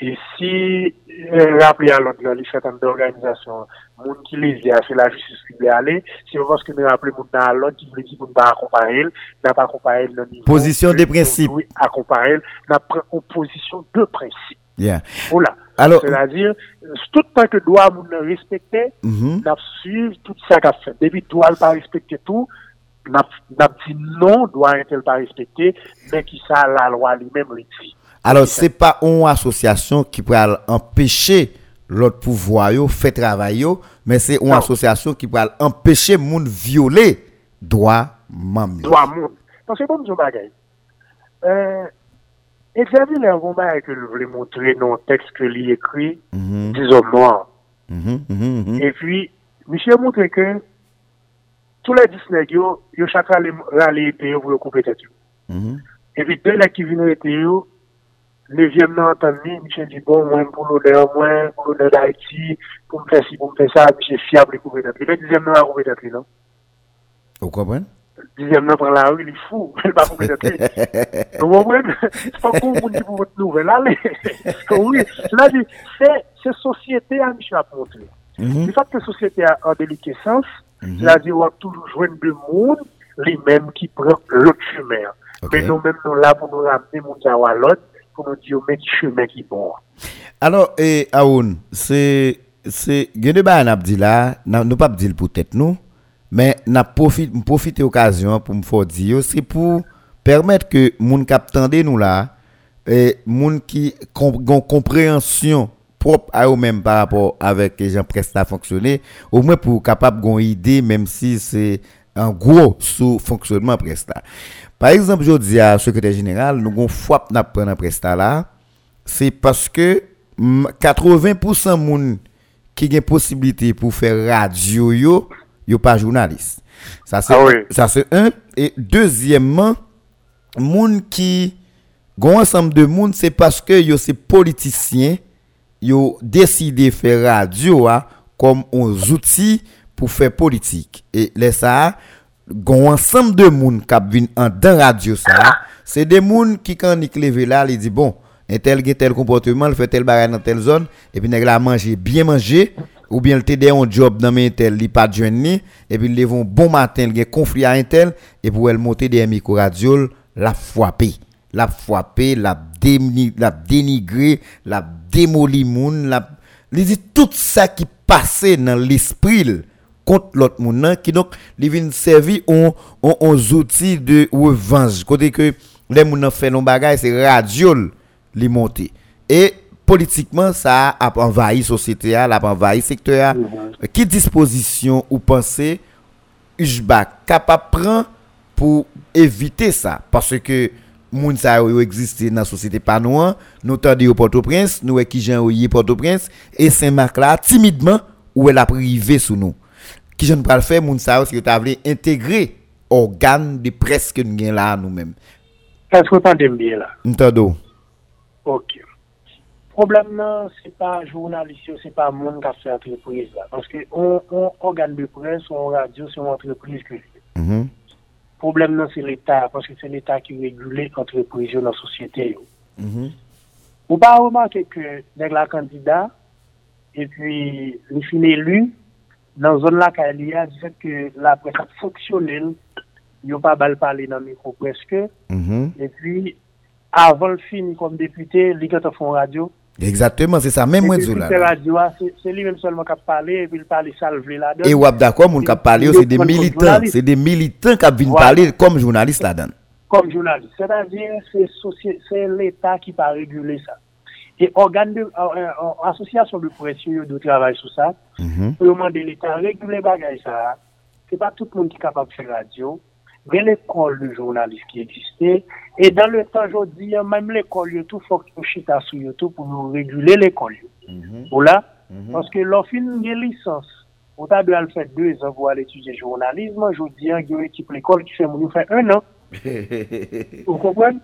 Et si euh, rappeler à l'autre, les certaines organisations, monde qui les a, c'est la justice qui veut aller, c'est parce que nous rappelons monde à l'autre qui veut dire qu'on ne pas accompagner, n'a pas accompagner le niveau. Position de principe. devons Accompagner, n'a pas en position de principe. Yeah. Voilà. C'est-à-dire, tout le temps que doit nous respecter, mhm. n'a suivre tout ça qu'a fait. Depuis doit pas respecter tout, n'a dit non, doit elle pas respecter, mais qui ça la loi lui-même le dit. Alors, c'est pas une association qui peut empêcher l'autre pouvoir yo faire travail mais c'est une Non. association qui peut empêcher moun violer droit mam yo. Doit monde. Parce que bon, je bagaille. Euh, Interview nan yon bagay ke l vle montre nan tekst ke li ekri, mhm. dizon mwa. Mhm, mhm, e pi, miche montre ke, tou la disneg yo, yo chakra rale ete yo pou yo koupe tet yo. E pi, de la ki vino ete yo, nevyem nan tan mi, miche di bon, mwen pou lode an mwen, pou lode la iti, pou mpe si, pou mpe sa, miche fia pou li koupe tet yo. E pe, dizem nan a koupe tet yo, nan. Ou kwa mwen? dixième nan pran la rue, li fou, el pa pou prezente. Ou mwen, se pa pou moun di pou vot nouvel ale. Oui, cela dit, se mm-hmm. sosyete a mi chwa ponte. Di fat ke sosyete a delikesans, cela dit, wak toujou jwen de moun, li menm ki pran lot chumè. Men nou menm nou la pou nou ramene moun kawa lot, pou nou di yo men ki chumè ki bon. Alors, Aoun, se geni ba an ap di la, non, nou pa ap di l pou tèt nou, mais n'a profite profiter occasion pour me faire dire c'est pour permettre que moun tande nous là et moun qui gon compréhension propre à eux même par rapport avec les gens presque à fonctionner au moins pour capable gon idée même si c'est en gros sous fonctionnement presta. Par exemple, je dis à secrétaire général, nous gon fois n'a prendre là, c'est parce que mm, 80% moun qui gen possibilité pour faire radio yo, yo pas journaliste. Ça c'est Ah oui. ça c'est un et deuxièmement moun qui gon ensemble de moun c'est parce que yo c'est politicien yo décidé faire radio ah, comme un outil pour faire politique et les ça gon ensemble de moun qui vinn en dans radio ça c'est des moun qui quand ils levé là ils dit bon un tel tel comportement il fait tel bagage dans telle zone et puis nèg la manger bien manger ou bien le TD un job dans mes tel, il pas de ni, et puis ils vont bon matin, il y a conflit à un tel, et pour elle monter des micro radio, la frapper, la frapper, la dénigrer, la dénigrer, la démolir moun, la, dit tout ça qui passait dans l'esprit contre l'autre monde qui donc li vient servir on on outils de revanche. Côté que les gens fait nos bagages c'est radio li monter. Et politikman sa ap envahi sosyete a, ap envahi sektor a, mm -hmm. ki disposisyon ou panse Ujbak kapap pran pou evite sa, parce ke moun sa yo eksiste nan sosyete panouan, nou tande yo Port-au-Prince, nou e ki jan yo ye Port-au-Prince, e Saint-Marc la, timidman, ou el ap rive sou nou. Ki jan pral fe, moun sa yo se yo ta vle integre organ de preske nou gen la nou men. Esko tande mbiye la? Ntando. Ok. Problem nan, se pa jounalist yo, se pa moun kap se entreprise la. Panske, on organ de presse, on radio, se on entreprise ki li. Mm -hmm. Problem nan, se l'Etat. Panske se l'Etat ki regule entreprise yo nan sosyete yo. Mm -hmm. Ou pa remanke ke dek la kandida, e pi li fin elu, nan zon la ka li a, di fet ke la presse foksyonel, yo pa bal pale nan mikro preske, mm -hmm. e pi avan fin kom depute, li kato fon radio, Exactement, c'est ça, même moi là. C'est lui-même seulement qui a parlé, et puis il parle salvé là-dedans. Et wap d'accord, mon qui a parlé, c'est des militants, c'est des militants qui viennent parler comme journaliste là-dedans. Comme journaliste, c'est-à-dire c'est l'État qui va réguler ça. Et organe de, euh, euh, association de pression de travail sur ça, mm -hmm. demander l'État réguler bagage ça. C'est pas tout le monde qui est capable de faire radio gen l'ekol le jounalist ki egiste, e dan le tan jodi, mèm l'ekol yo tou fòk yo chita sou yo tou pou nou regule l'ekol yo. Mm -hmm. Ou la, mm -hmm. paske lò fin gen lisans, ou ta dwe al fè 2 an pou al etudye jounalisme, jodi an gen ekip l'ekol ki fè moun yo fè 1 an. Ou kompwen?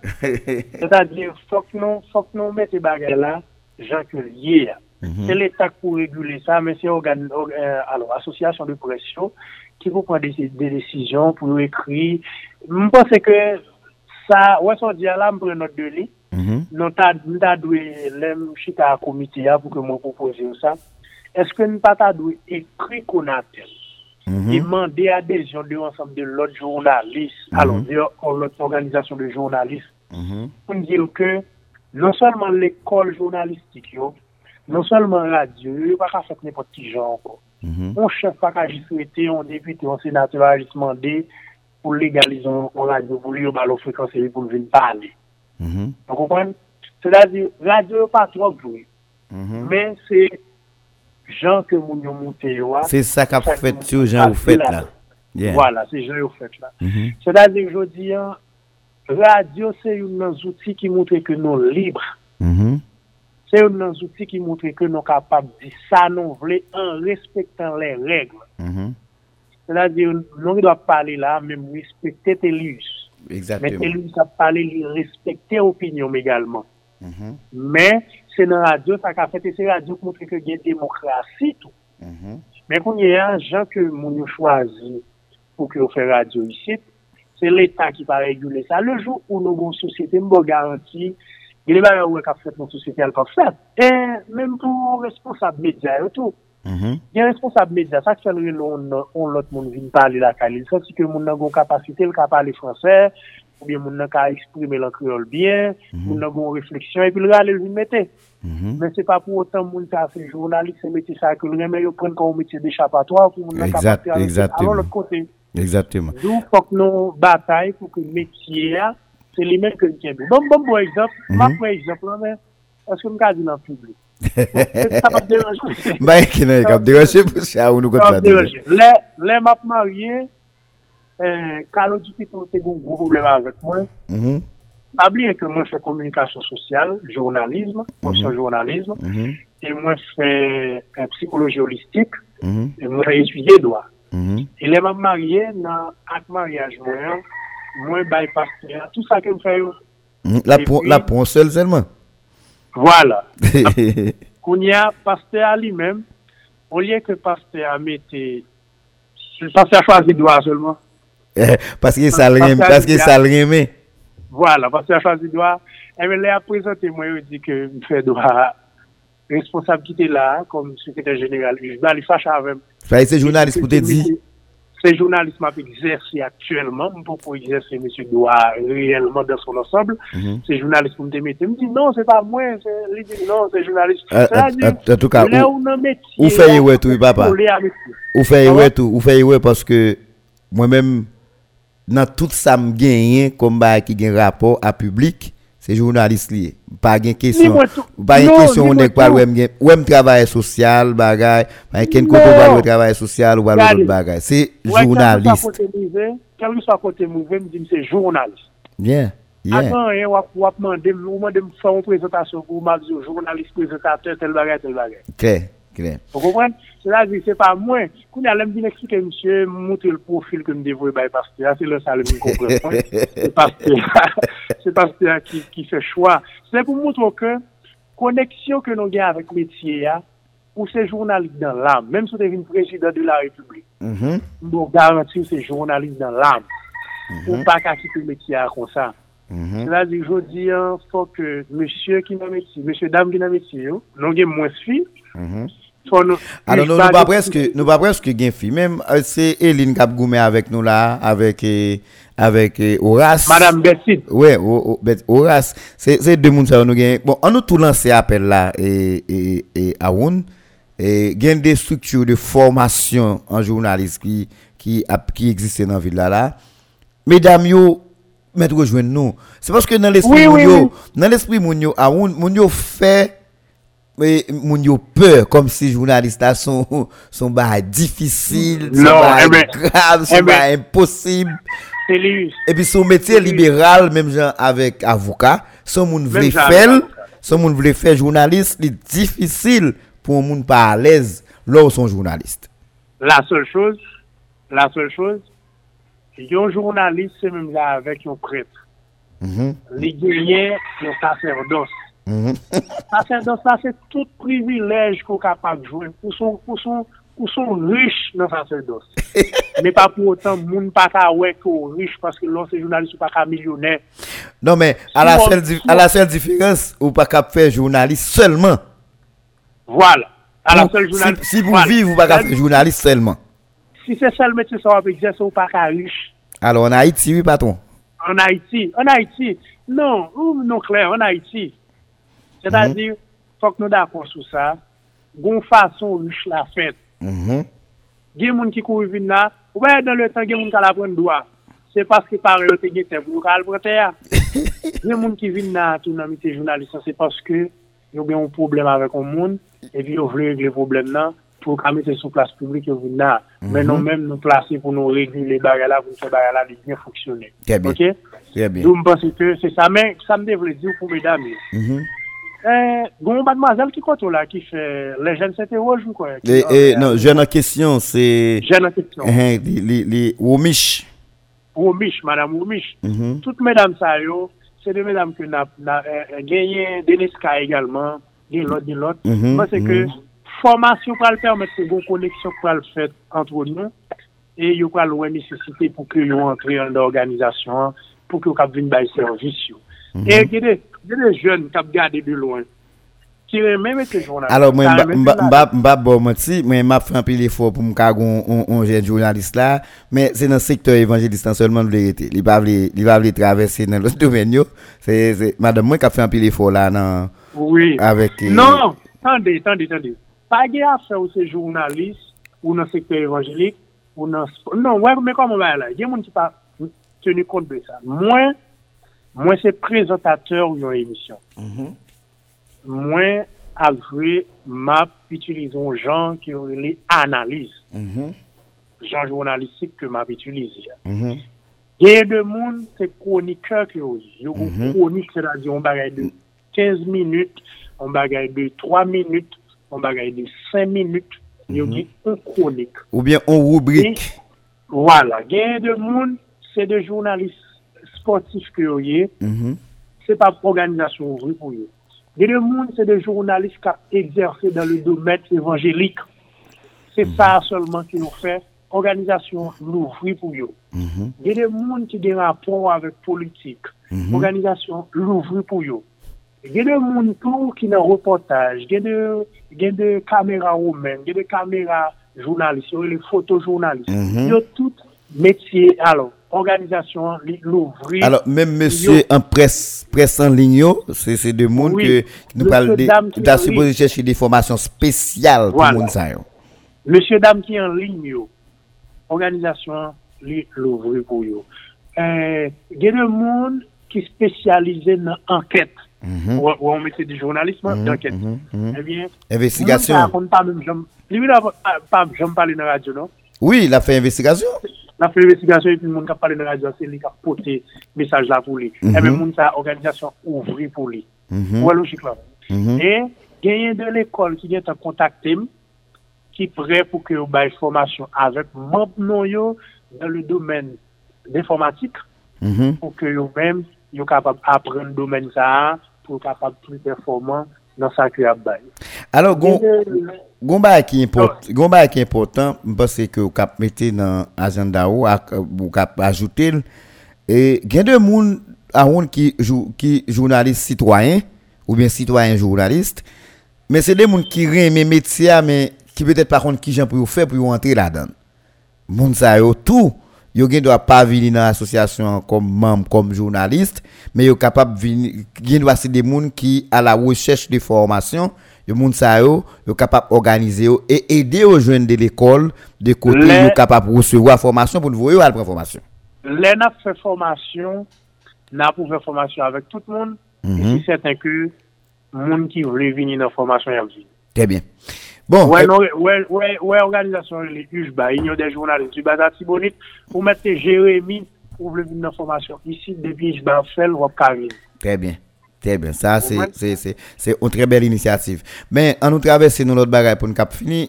Se ta dwe fòk nou mette bagay la, jan ke liye ya. Se l'Etat pou regule sa, men se asosyasyon de presyon ki pou pran de desisyon, pou nou ekri. Mwen pense ke sa, wè son diya la mpre not de li, mhm. mhm. non ta dwe lem chita komite ya pou ke mwen propose ou sa, eske mwen pa ta dwe ekri kon atel. Iman de adesyon de ansam de lot jounalist, alon de lot organizasyon de jounalist, mwen diyo ke non salman l'ekol jounalistik yo, non seulement radio, il n'y a pas faire n'importe qui genre. Mm -hmm. On chef pas qu'à souhaiter, on député, on sénateur à demander pour légaliser en radio, pour lui offrir fréquence et pour venir parler. Mm -hmm. Vous comprenez C'est-à-dire, radio pas trop bruit. Mhm. Mais c'est gens que vous nous montez. C'est ça qu'a fait sur gens vous faites là. Yeah. Voilà, c'est gens vous faites là. Mm -hmm. C'est-à-dire, je dis, radio c'est un outil qui montre que nous sommes libres. Mhm. Se yon nan zouti ki moutre ke nou kapab di sa nou vle an respektan le regle. Mm -hmm. Se la di, nou ki do ap pale la, men mou respekte te lus. Men te lus ap pale li respekte opinyon megalman. Mm -hmm. Men, se nan radyo, sa ka fete se radyo ki moutre ke mhm. gen demokrasi tou. Mm -hmm. Men konye an, jan ke moun yo chwazi pou ki yo fe radyo yisit, se l'Etat ki pa regule sa. Le jou ou nou bon sosyete mbo garanti, Gile ba yon wè kap fèt nou sosyete al kap fèt. E mèm pou responsab medya yo tou. Gen responsab medya, sa kwen wè lon lot moun vin pale la kalil. Sa si ke moun nan gon kapasite, l ka pale fransè, ou bien moun nan ka eksprime lan kriol bien, mm-hmm. moun nan gon refleksyon, epi l gale l vin mette. Men mm-hmm. se pa pou otan moun ka fè jounalik, se mette sa ke l remè yo pren kon mette de chapatoa pou moun nan kapasite alon lot kote. Exactement. Jou fòk nou batay pou ke metye a se li men ke kebe. Bon, bon, bon ekzamp, mhm. ma pou ekzamp lan men, eske m ka di nan publik. Sa pa deranje. Ba ek nan ek ap deranje pou se a ou nou kontra deranje. Le map marye, kalo di ki ton te goun goun probleman avèk mwen, mhm. Abli e ke mwen fè komunikasyon sosyal, jounalisme, konsyon mhm. jounalisme, e mwen fè psikoloji holistik, e mwen fè etudye doa. E lè mwen marye nan ak maryaj mwen, mwen bay pastè, tout sa ke m fè yo. Mm, la pon sel selman. Voilà. Koun ya pastè a li men, ou liye ke pastè a mette, pastè a chwazi doa selman. Paske sal reme, paske sal reme. Voilà, pastè a chwazi doa. Eh Eme le a prezante mwen yo di ke m fè doa responsabilite la, kom sekretèr jeneral, li fache avèm. Faye se jounalist pou te di? C'est journaliste m'a exercé actuellement, pour exercer monsieur doit réellement dans son ensemble. Mhm. C'est journaliste pour me. Il me dit non, c'est pas moi, c'est non, c'est journaliste. Euh, en tout cas, où fait ouais tout, papa? Où fait ouais? tout, où fait ouais parce que moi-même, dans tout ça, me gagne comme qui a un rapport à public Se jounalist li, pa gen kesyon, pa gen kesyon ou nek pal wèm gen, wèm travaye sosyal bagay, pa gen ken koto pal wèm travaye sosyal ou pal wèm bagay. Se jounalist. Kèl mi sa kote mouvè, mi di mi se jounalist. Bien, bien. Atan yon wap wap mandem, ou mandem fè yon prezentasyon, ou mandem jounalist prezentateur tel bagay, tel bagay. Kè. Okay. Vous comprenez Cela dit, c'est pas moi. Quand il a bien expliqué, monsieur, montrer le profil que me dévoué par pasteur, c'est là ça le comprend. c'est pasteur. c'est pasteur qui, qui fait choix. C'est pour montrer que connexion que nous avons avec le métier, pour ces journalistes dans l'âme, même si vous devient président de la République, nous garantissons ces journalistes dans l'âme. Pour ne pas quitter le métier comme ça. Cela dit, je dis, il faut que monsieur qui n'a métier, monsieur dame qui n'a métier, nous avons moins suivi. Alors, nous pas presque, nous pas presque gain Même, euh, c'est Eline Kapgoumé avec nous là, avec, euh, avec euh, Horace. Madame Betty. Oui, Horace. C'est deux mondes nous gain. Bon, on nous tout lancé appel là, et, et, et Aoun. Et gain des structures de formation en journaliste qui, qui, qui existent dans la ville là, là. Mesdames, yo, mettre rejoindre nous. C'est parce que dans l'esprit, oui, oui, dans l'esprit, mon yo, Aoun, mon yo fait, mais moun yo peur comme si journalistes sont sont bah difficile non bah eh ben, grave sont eh ben, bah impossible. et puis son métier libéral même genre avec avocat son moun veut faire son moun veut faire journaliste c'est difficile pour un moun pas à l'aise lors son journaliste. La seule chose la seule chose un journaliste c'est même là avec un prêtre. Mm -hmm. les gagnants un sacerdoce Sacerdoce, ça, c'est tout privilège qu'on est capable de jouer pour son, pour son, pour son riche dans sacerdoce. mais pas pour autant, moun pas qu'à ouais riche parce que l'on c'est journaliste ou pas qu'à millionnaire. Non, mais à la, seule, différence, ou pas qu'à faire journaliste seulement. Voilà. La. Si, vous vivez, vous pas qu'à faire journaliste seulement. Si c'est seul métier, ça va exercer ou pas qu'à riche. Alors, en Haïti, oui, patron. En Haïti, en Haïti. Non, non, clair, en Se ta di, fok nou da kon sou sa, goun fason riche la fet. Mm -hmm. Gen moun ki kou vin la, wè dan le tan gen moun ka la pren doa. Se paske pare yo te gen te pou kal prete ya. gen moun ki vin la tou nan mite jounalisa, se paske yo gen yon problem avèk yon moun, epi yo vle regle problem nan, pou kamite sou plas publik yo vin la. Mm -hmm. Men nou men nou plase pou nou regle le bagala, pou se bagala li gen foksyone. Kè bi. Dou mpense ke se sa men, sa mde vle di ou pou mè dami. Mm -hmm. Eh, Gon mademoiselle ki koto la ki fe le jen sete woj ou kwen? Non, jen an kesyon se... Jen an kesyon. Li womish. Womish, madame womish. Mm-hmm. Tout medam sa yo, se de medam ki genye Deniska egalman, gen lot, gen lot. Mwen se ke formasyon pral permet se bon koneksyon pral fet antro nou, e yo pral wè nisisite pou ki yo antre an de organizasyon, pou ki yo kap vin bay servis yo. Mm-hmm. E gede, gen de jen kap gade de loin. Ki remen mette jounalist. Alors mwen mbap bo mati, mwen mbap franpi li fo pou mkagon on jen jounalist la, men se nan sektor evanjelistan solman vle rete. Li bav li travesse nan los domen yo. Se madame mwen kap franpi li fo la nan... Oui. Avec, eh, non, tande, tande, tande. Pa ge a fè ou se jounalist, ou nan sektor evanjelik, ou nan... Non, wè mwen kon mwen vè la. Gen moun ki pa tenu kont de sa. Mwen... Moi, moi, c'est présentateur d'une émission. Mm Moi, après, map utilisons gens qui ont les analyses. Mm Gens journalistiques que m'a utilisé. Mm Il y a des gens, c'est chroniqueur qui ont dit. Mm chronique, c'est-à-dire, on bagaille de 15 minutes, on bagaille de 3 minutes, on bagaille de 5 minutes. Il y a une chronique. Ou bien on rubrique. voilà. Il y a des gens, c'est sportif ki yo ye, mm -hmm. se pa organizasyon vri pou yo. Gede moun se de jounalist kap egzerse dan le domet evanjelik. Se pa solman ki nou fe, organizasyon nou vri pou yo. Gede moun ki de rapon avèk politik, organizasyon nou vri pou yo. Gede moun tou ki nan reportaj, gede kamera ou men, gede kamera jounalist, yo le fotojounalist, mm-hmm. mm-hmm. yo tout metye mm-hmm. alon. Organizasyon li louvri. Alors, même monsieur en presse, presse en ligne, c'est c'est de monde Oui. que nous parlons de, qui chercher des formations spéciales pour Voilà. monde yo. Monsieur dame ki en ligne yo, organizasyon li louvri pou yo. Euh, gen de moun ki spesyalize nan anket. Mhm. Ou, ou an mette di jounalisme, d'anket. mhm, mhm. Eh bien, Investigation. non? Oui, il a fait investigation. la fè investigasyon, epi moun kap pale nan radyo, se li kap pote mesaj la pou li. Mm -hmm. Ebe eh moun sa organizasyon ouvri pou li. Mm -hmm. Wè logik la. Mm -hmm. E genyen de l'ekol ki gen ta kontakte m, ki pre pou non, ke yo bay formasyon avèk moun nou yo nan le domen d'informatik, mm-hmm. pou ke yo mèm yo kapab apren domen sa, pou kapab plus performant nan sa ki ap bay. Alors, Genyen- gon ba qui important, qui important, parce que vous cap mettez dans agenda ou ak- ou cap ajouter gen de moun a qui jou, qui journaliste citoyen ou bien citoyen journaliste mais c'est des moun qui aiment métier mais qui peut-être par contre qui j'en pour faire pour entrer là-dedans. Moun sa yo tout yo gen doit pas venir dans l'association comme membre comme journaliste mais yo capable venir gen doit c'est des moun qui à la recherche de formation yo moun sa yo yo capable organiser yo et aider aux jeunes de l'école de côté Les- yo capable recevoir formation pour voir yo à prendre formation Lè nap fè formasyon, nap pou fè formasyon avèk tout moun, Mhm. e si sèten ke moun ki vle vini nan formasyon yam vini. très bien bon Wè, eh, non, wè, wè, wè organizasyon li UJBA, Union des journalistes du Bazar Tibonite, pou mette Jérémy pou vle vini nan formasyon. Ici, depi UJBA fèl, wap ka vini. Très bien. Très bien. Ça, c'est, Ouais. c'est, c'est, c'est une très belle initiative. Mais, en nous traverser nous l'autre bagaille pour nous cap fini.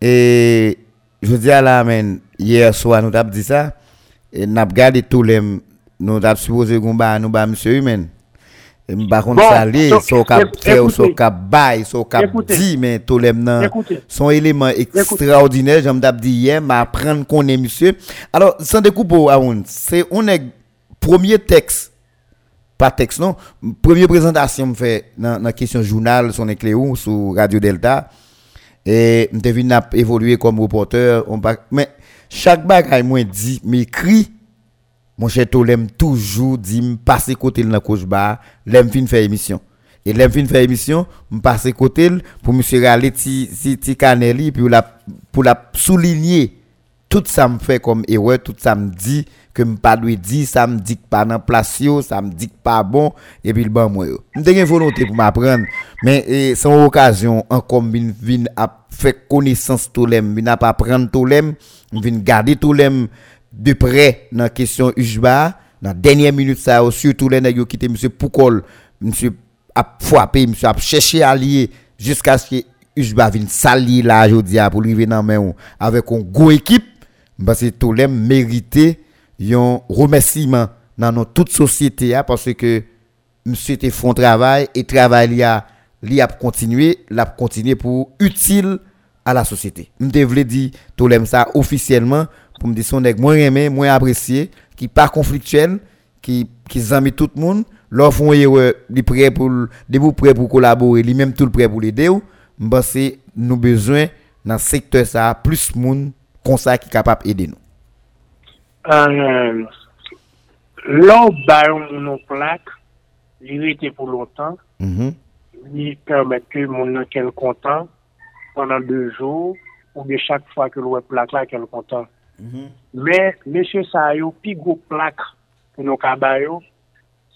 Et, je dis à la, men, hier soir, nous avons dit ça, et nous avons gardé tous les, nous avons supposé qu'on bat, nous bat monsieur humain. Et par contre, Bon, ça l'est, so- so cap écoutez, faire, so cap bail, so cap dit, mais nan, écoutez, son élément extraordinaire, j'aime d'ab dit hier, mais apprendre qu'on est monsieur. Alors, sans découpe, c'est, on est premier texte. Pas texte non. Première présentation fait dans la question journal son éclairou sur Radio Delta. Et devine n'a évolué comme reporter on mais chaque bagaille moi dit m'écrit mon cher Tolem toujours dit me passer côté dans coach bar l'aime fin faire émission. Et l'aime fin faire émission me passer côté pour monsieur Rale ti Canelli pour la pour la souligner. Tout ça me fait comme erreur, tout ça me dit que me pas lui dit, ça me dit pas dans place ça me dit pas bon et puis le ban moi. M'te gen volonté pour m'apprendre. Mais eh, sans occasion encore vinn vinn a fait connaissance vinn a pas apprendre tout l'aime, vinn garder l'aime de près dans question UJBA dans dernière minute ça surtout les nèg yo quitté monsieur Poukol, monsieur a frappé, monsieur a cherché allié jusqu'à ce que UJBA vienne sali là aujourd'hui pour arriver dans main avec une gros équipe parce que tout l'aime mérité un remerciement dans notre toute société hein, parce que monsieur te font travail et travail a li a continuer, l'a continuer pour utile à la société. Je voulais dire tout ça officiellement pour me dire son nèg moins aimé, moins apprécié, qui pas conflictuel, qui qui zami tout le monde, leur font erreur, li prêt pour debout prêt pour collaborer, lui même tout prêt pour l'aider ou, c'est nous besoin dans secteur ça plus monde comme ça qui capable aider nous. Euh, Lò bayon nou plak, li rete pou lontan, mm -hmm. li permette nan kel kontan, panan 2 jou, ou de chak fwa ke lò plak la kel kontan. Men, mesye sa yo, pi go plak pou nou kaba yo,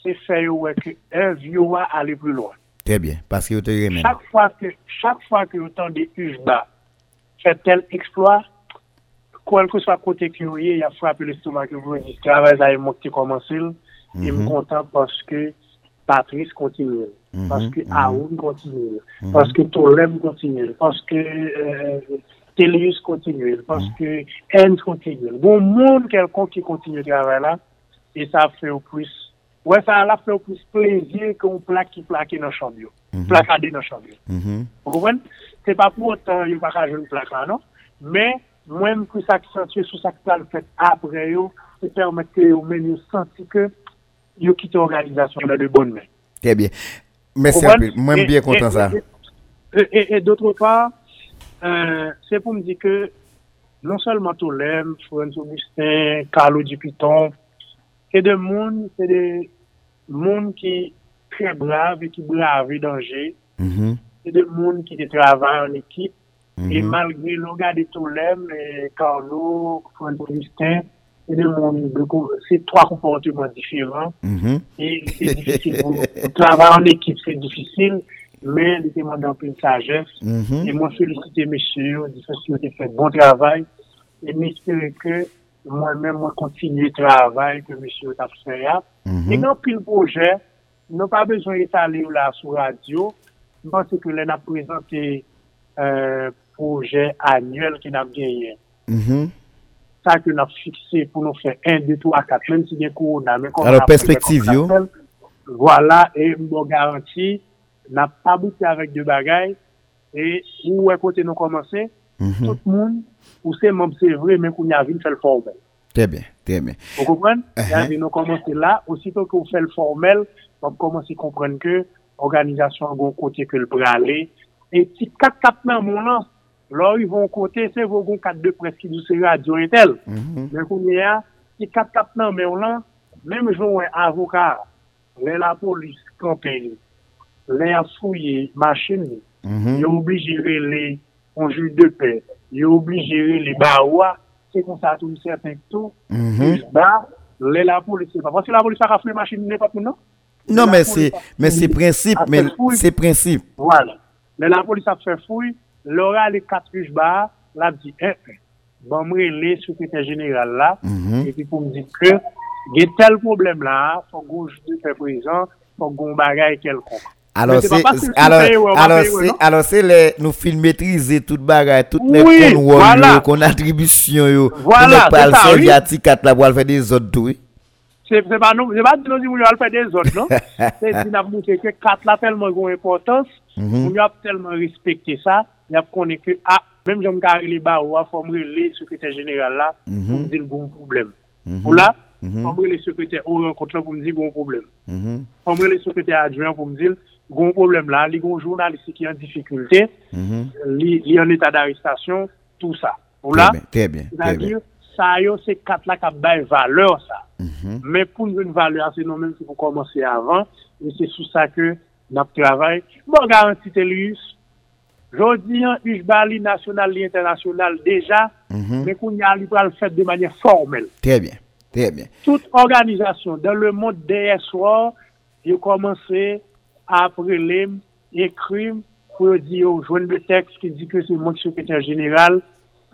se fe yo weke en vyo wa ale plou lwa. Trè bien, paske yo te remen. Chak fwa ki yo tan de ujba, fè tel eksploit, kwen kou swa kote ki yo ye, ya fwa api le stouman ki yo vweni. Travèz a yon mokte komansil, yon kontan paske Patrice kontinye, paske mm-hmm. mm-hmm. Aoun kontinye, mm-hmm. paske Tolem kontinye, paske... se liyous kontinuel, paske mm. en kontinuel. Bon, moun kelkon ki kontinu travè la, e sa fè ou pwis, wè sa la fè ou pwis plezir kon plak ki plakè nan chanbyo, mm-hmm. plakade nan chanbyo. Mwen, mm-hmm. se pa pou otan yon bakajoun plak la, non? Men, mwen pou sa ki senti sou sa ki tal fèt apre yo, se permette yo men yo senti ke yo kite organizasyon la de bon men. Tè bien. Mèsi apil. Mwen mbyè kontan sa. E, e, e, d'autre part, euh, c'est pour me dire que non seulement Tolem, François Augustin, Carlo Dupiton, c'est des monde, c'est des monde qui très brave et qui brave les dangers. Mm-hmm. C'est des monde qui travaillent en équipe. Et mm-hmm. malgré le gars de Tolem, Carlo, François Augustin, c'est trois comportements différents. Mm-hmm. Et c'est difficile. travailler en équipe, c'est difficile men li te mandan pou yon sajes, e mwen felisite mesye yo, di fos yo te fè bon travay, e mesye ke mwen men mwen kontinye travay ke mesye yo tap fè ya. E nan pil proje, nou pa bezon etale yo la sou radio, mwen se ke lè na prezante proje anuel ki nan genye. Mm-hmm. sa ke nou fikse pou nou fè 1, 2, 3, 4, men si gen kou nan men kon nan perspektiv yo. Voilà, e mbo garanti nap abouti avèk de bagay, e ou wè kote nou komanse, mm -hmm. tout moun, ou se mòm se vre, men kou nyan vin fèl formel. Tè bè, tè bè. Ou kompren? Uh -huh. Nyan vin nou komanse la, osito kou fèl formel, mòm komanse kompren ke, organizasyon goun kote ke l'pralè, e ti kat kat men moun lan, lò y voun kote, se voun goun kat de preski dou se radyo entel, men mm -hmm. kou nyan, ti kat kat men moun lan, menm joun wè avokat, lè la polis kampèni, le an fouye machin ni, mm -hmm. yo obligere le konjou de pe, yo obligere le barwa, se kon sa tou certain tou, mm -hmm. ba, le la polis se pa. Pwase la polis sa ka fouye machin ni ne pa pou nou? Non, men se prinsip, men se prinsip. Voilà. Le la polis sa fouye fouye, lora le katruj ba, la di e pe. Bon mre le sekretè general la, mm -hmm. epi pou m di ke, gen tel problem la, fò gouj di pe prezant, fò goun bagay kelkon. Alors c'est alors alors c'est alors c'est les nous film maîtriser toute bagarre toute les oui, voilà. qu'on attribution yo voilà ça oui. quatre là pour faire des autres tout c'est pas nous c'est pas nous dire on faire des autres non? C'est dit n'a montré que quatre là tellement grande importance mhm. on a tellement respecté ça il a connaît que ah même j'aime carré les bas ou former les secrétaire général là mhm. pour dire le bon problème mhm. pour là former les secrétaires au rencontre pour me dire bon problème former les secrétaires adjoints pour me dire goun problem la, li goun jounaliste ki an difikulte, mm -hmm. li, li an etat d'arrestasyon, tout sa. Ou la, sa yo se kat la kap bay valeur sa. Mm -hmm. Men pou nou yon valeur, se nou men se pou komanse avan, se sou sa ke nap travay. Bon garanti te li yus, jodi an yus ba li nasyonal, li internasyonal deja, mm -hmm. men kou nyan li pral fèt de manye formel. Très bien, très bien. Tout organizasyon, dan le monde DSO, yo komanse apre lem, ekrim, pou yo di yo jwen de tekst ki di ke se moun sekretèr jeneral,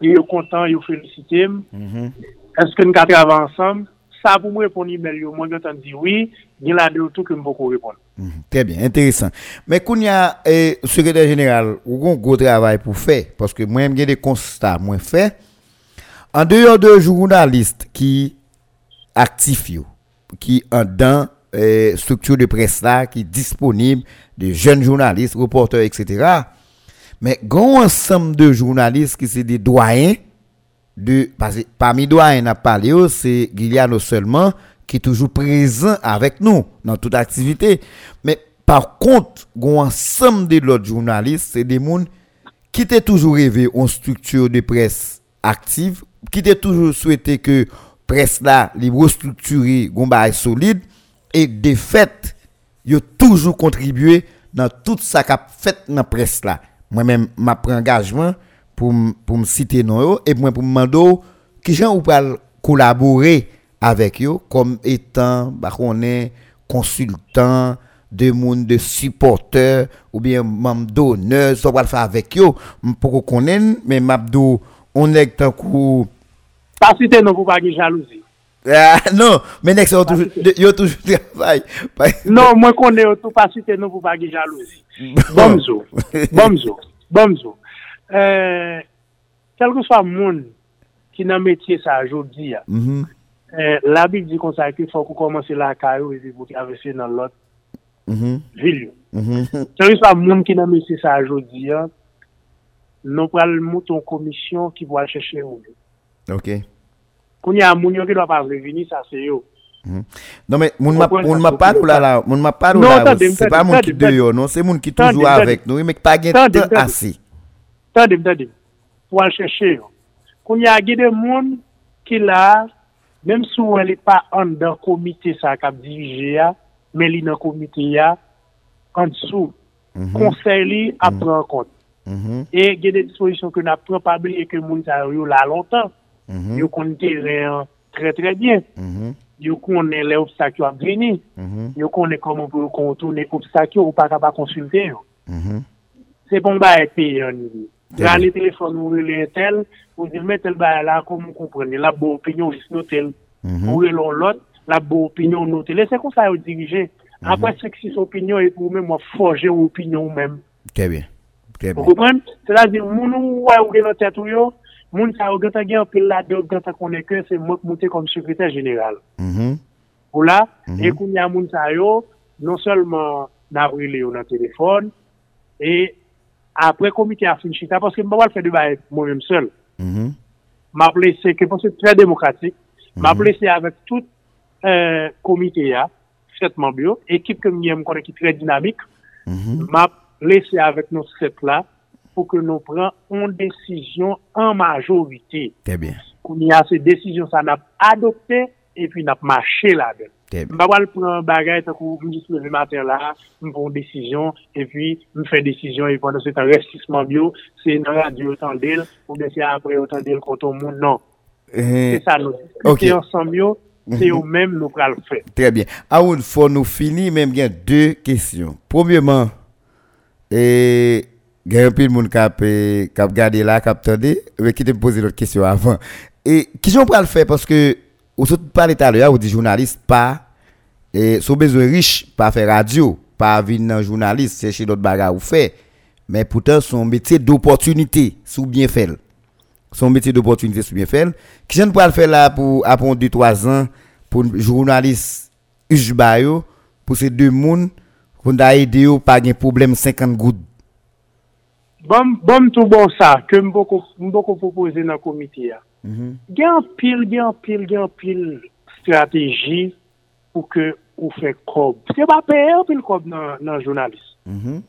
yo kontan, yo felicitem, mm -hmm. eske nou ka trava ansam, sa pou mwen repon email yo, mwen gantan di oui, gen la de ou tou ke mwen pou repon. Mm -hmm. Très bien, intéressant. Mè koun ya, eh, sekretèr jeneral, ou kon go travay pou fè, paske mwen mwen gen de konstat mwen fè, an deyo de jounalist ki aktif yo, ki an dan dans structure de presse là qui est disponible, de jeunes journalistes, reporters, etc. Mais grand ensemble de journalistes qui sont des doyens, de, parce que parmi doyens, a parlé, oh, c'est Guiliano seulement qui est toujours présent avec nous dans toute activité. Mais par contre, grand ensemble de l'autre journalistes, c'est des gens qui étaient toujours rêvé en structure de presse active, qui étaient toujours souhaité que presse là, libre structurée, solide, et de fait, ils ont toujours contribué dans tout ça qu'a fait dans la presse là. Moi-même, je prends engagement pour, pour me citer non et pour me demander qui gens ou collaborer avec eux comme étant bah, on est consultant de monde de supporters ou bien membre d'honneur ça va faire avec eux pour qu'on mais m'abdou on est tant coup pas citer non pour pas jalousie Ah, non, men ek se yo toujou travay. Non, mwen konen yo tou pasite nou pou bagi jalouzi. Bomzo, bomzo, bomzo. Euh, kelkou swa moun ki nan metye sa jodi ya, mm -hmm. euh, la bik di konsa ki fwa kou komanse la kayo e di pou ki avese nan lot mm -hmm. vilyo. Mm -hmm. Kelkou swa moun ki nan metye sa jodi ya, nou pral mouton komisyon ki pou al cheshe ou. Ok. Koun ya moun yo ki dwa pa revini sa se yo. Hmm. Non men, moun ma parou la la, moun ma parou la, se pa moun ki deyo, non. Se moun ki toujou avèk nou, mek pa gen tan asi. Tande, tande, pou an chèche yo. Koun ya gede moun ki la, menm sou wè li pa an dan komite sa kap dirije ya, men li nan komite ya, an sou, konsey mhm. li mhm. apren kont. Mhm. E gede disposisyon ke nan pran pabli e ke moun sa yo la lontan, mm -hmm. yo kon teren tre tre bien, mm -hmm. yo konen le obstakyo ap veni, mm -hmm. yo konen koman pou kontourne obstakyo ou pa ka konsulte yo. Mm-hmm. Se bon ba ek pe yon yon. Ran le telefon ou le tel, ou di men tel ba la kon moun komprene, la bo opinyon jis nou tel, mm-hmm. ou e lon lot, la bo opinyon nou tel, e se kon sa yo dirije. Mm-hmm. Apre seksis opinyon, e pou men mwa forje opinyon ou men. Trè bien. Ou kompren? Se la di moun ou wè ou gen nou tet ou yo, moun sa ou gata gen, pil la de ou gata konen ke, se moun mouti kom sekretèr jeneral. Mm -hmm. Ou la, mm -hmm. e koun ya moun sa yo, non selman nan rile yo nan telefon, e apre komite a fin chita, paske mba wal fè di ba moun mèm sel. Mm -hmm. Ma plese, ke pon se trè demokratik, ma mm-hmm. plese avèk tout euh, komite ya, setman biyo, ekip ke mwen konen ki trè dinamik, mm-hmm. ma plese avèk nou set la, pou ke nou pran on desisyon an majorite. Tè bien. Kouni a se desisyon sa nap adopte, epi nap mache la den. Tè bien. Mba wal pran bagay ta kou mou jisme non. eh. mhm. le mater la, mpon desisyon, epi mfe desisyon, epi pwanda se tan resisman bio, se nan radyo otan del, ou desi apre otan del konton moun nan. Se sa nou. Ok. Se yon san bio, se yo menm nou pral fè. Trè bien. Aoun, fò nou fini menm gen dè kesyon. Promyèman, eee, il y a un peu de monde qui a a regardé là, qui a entendu, qui te posé l'autre question avant. Et qui j'en le faire parce que vous parlé tout à l'heure, vous dites journaliste pas et sont besoin riche pas faire radio, pas venir journaliste chercher d'autres bagages ou faire. Mais pourtant son métier d'opportunité, sous bien fait. Son métier d'opportunité sous bien fait. Qui j'en le faire là pour après 2 3 ans pour journaliste Ujbayo pour ces deux monde pour aider yo pas de problème 50 gouttes. Bom, bom tou bon sa, ke mboko, mboko propose nan komite ya. Mm -hmm. Gen pil, gen pil, gen pil strategi pou ke ou fe kob. Se ba pe en pil kob nan, nan jounalist. Mm -hmm.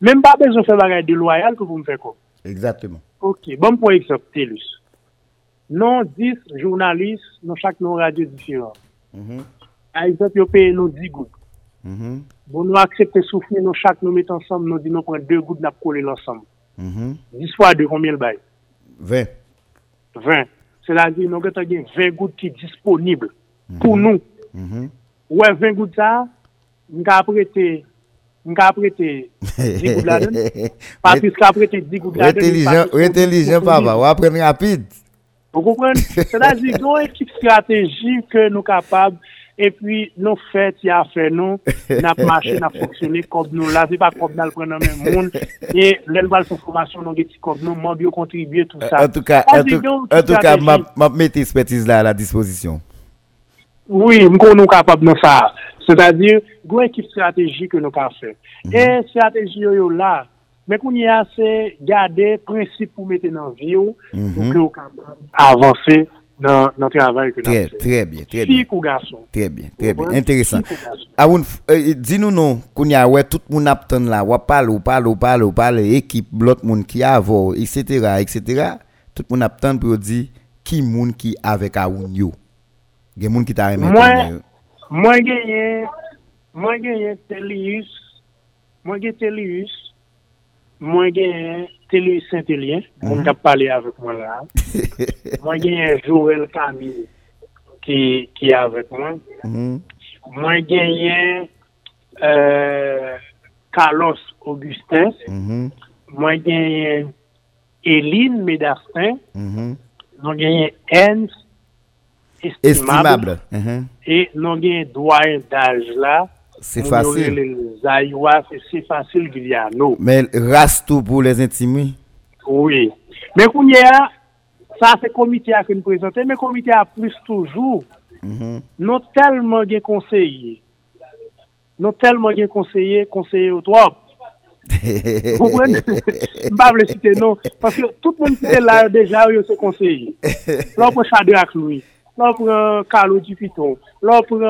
Men ba bezon fe bagay de loyal ke pou m fe kob. Exactement. Ok, bom pou eksepte lus. Non 10 jounalist nan chak nan radyo diferan. Mm -hmm. A eksep yo pe nou 10 gout. Mhm. Bon nou aksepte soufni nan chak nou met ansam, nou di nou pren 2 gout nap kole lansam. 10 fois 2, combien le bail 20. 20. C'est-à-dire, nous avons 20 gouttes qui sont disponibles mm -hmm. pour nous. Mm -hmm. Ouais, 20 gouttes ça, nous avons prêté. Nous avons prêté 10 gouttes là Pas plus qu'à prêter 10 gouttes là Ou intelligent, papa. Ou apprendre rapide. Vous comprenez C'est-à-dire, nous avons une équipe stratégique que nous sommes capables. E pi nou fèt, ya fè nou, nap mache, nap foksyone, kob nou la, se pa kob nan pren nan men moun, e lèl val pou formasyon nou geti kob nou, moun biyo kontribye tout sa. En tout ka, map mette espetiz la la disposisyon. Oui, mkou nou kapab nou sa. Se ta dir, gwen ekip strategi ke nou ka fè. E strategi yo yo la, men koun ya se gade prinsip pou mette nan vyo, pou ki yo kapab avanse, nan, nan travay ke nan fè. Trè bien, trè bien. Si kou gason. Trè bien, trè bien. Interesant. Aoun, eh, di nou nou, koun ya wè, tout moun ap ton la, wap pale, wap pale, wap pale, wap pale, ekip, blot moun ki avò, etc., etc. Tout moun ap ton pou yo di, ki moun ki avèk aoun yo. Gen moun ki ta remen ton yo. Mwen genye, mwen genye Telius, mwen genye Telius, Mwen gen Télé Saint-Élien, mwen mhm. kap pale avèk mwen la. Mwen gen Joël Camille ki avèk mwen. Mhm. Mwen gen gen euh, Carlos Augustin. Mhm. Mwen gen gen Eline Médastin. Mwen gen gen Ernst Estimable. Estimable. Uh -huh. E mwen gen Dwayne Dajla. C'est facile. Les Aïwa, c'est facile qu'il. Non. Mais race tout pour les intimes. Oui. Mais qu'on y a, ça c'est comité à qui nous présenter, mais comité a plus toujours. Mm -hmm. Nous tellement bien conseillés. Nous tellement bien conseillés, conseillés au trop. Vous comprenez? Je ne Pas le citer non. Parce que tout le monde qui est là déjà, il se conseille. Là, on peut chader avec lui. Là pour Carlo Dupiton, là pour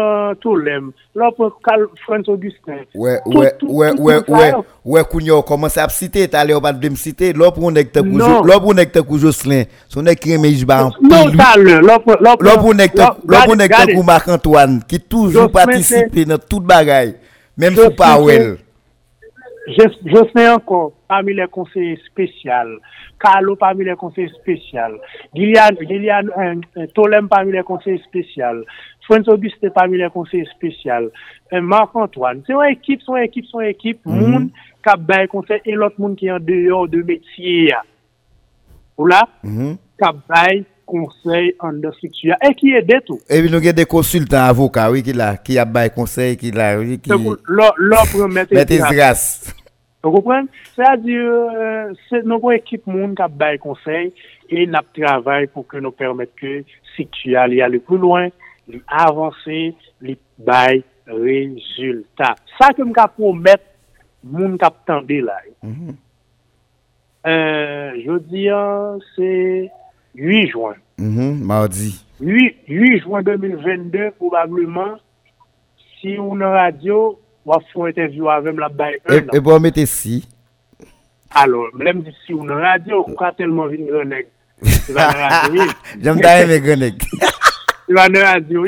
Tolem, là pour François Augustin. Ouais, ouais, ouais, ouais, ouais, ouais, Kounyo, commence à citer, t'as l'air pas de me citer, là pour on est que là pour on est que Jocelyn, son mais je en Non, là pour on est que Marc Antoine qui toujours participe dans toute bagaille, même sous Powell. Je Josne ankon, pami le konseye spesyal, Kalo pami le konseye spesyal, Gilian euh, euh, Tolem pami le konseye spesyal, Frenz Auguste pami le konseye spesyal, euh, Marc Antoine, se yon ekip, se yon ekip, se yon ekip, mm -hmm. moun kap bay konseye, e lot moun ki yon deyon de metye ya. Ou la, mm -hmm. kap bay konseye, konsey an de struktuya, e ki ede tou. E vi nou gen de konsultan avoka, oui, ki la, ki ap bay konsey, ki la, oui, ki... Lò pou mette... Mette zras. Ou repren? Se a di, se nou pou ekip moun kap bay konsey, e nap travay pou ke nou permette ke struktuya li ale pou loin, li avanse, li bay rezultat. Sa ke m kap pou mette moun kap tende la. Mm -hmm. euh, je di an, se... 8 juan. Mm -hmm, mardi. 8, 8 juan 2022, probableman, si ou nan radyo, wap foun interview avèm la bay e. E pou amete si? Alors, mlem di si ou nan radyo, ou ka telman vin grenèk. Jom ta eme grenèk. Il va nous radio,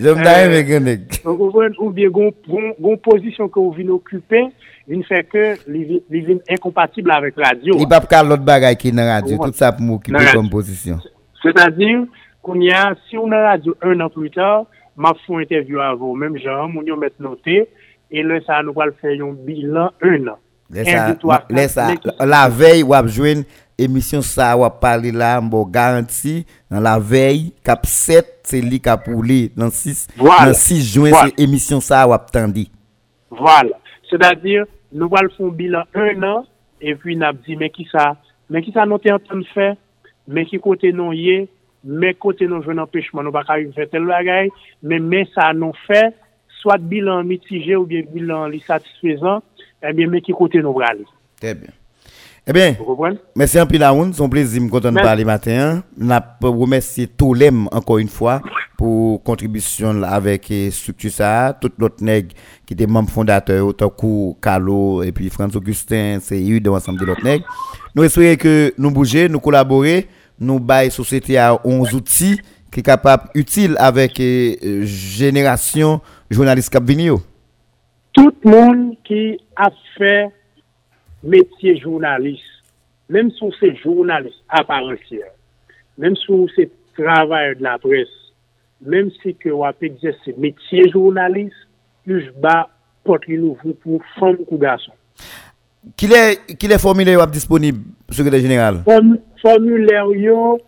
J'aime bien mes grenades. Ou bien, une position que vous venez occuper, il fait que il est incompatible avec la radio. Il n'y a pas l'autre bagaille qui est dans la radio, tout ça pour m'occuper comme position. C'est-à-dire, qu'on y a, si on a la radio un an plus tard, m'a fait une interview à vous, même genre, mon yon mettre noté, et là, ça nous va faire un bilan un an. La veille, on va jouer émission ça, on va parler là, on garantie, dans la veille, cap 7, c'est lui qui a poulé dans 6 voilà. juin, voilà. c'est émission ça à tandi. Voilà. C'est-à-dire, nous allons faire un bilan un an, et puis nous avons dit, mais qui ça, mais qui ça nous en train de faire, mais qui côté nous y est, mais côté nous jouons empêchement, nous ne pouvons pas faire tel bagaille, mais, mais ça nous fait, soit bilan mitigé ou bien bilan satisfaisant, eh bien, mais qui côté nous aller. Très bien. Eh bien, merci un peu la c'est un plaisir de content de parler matin. Je remercie tout l'EM encore une fois pour contribution avec structure ça, tout l'autre nègre qui était membre fondateur, autant que Carlo et puis François Augustin, c'est eu de ensemble de l'autre nègre. Nous espérons que nous bouger, nous collaborer, nous bailler société à 11 outils qui sont capables, utiles avec euh, génération journaliste cap Tout le monde qui a fait métier journaliste, même si c'est journaliste à part entière, même si c'est travail de la presse, même si que on exercer métier journaliste, plus bas porte nouveau pour femmes ou garçons. Quel est, qu'il est formulaire disponible, secrétaire général? Form, formulaire, yo,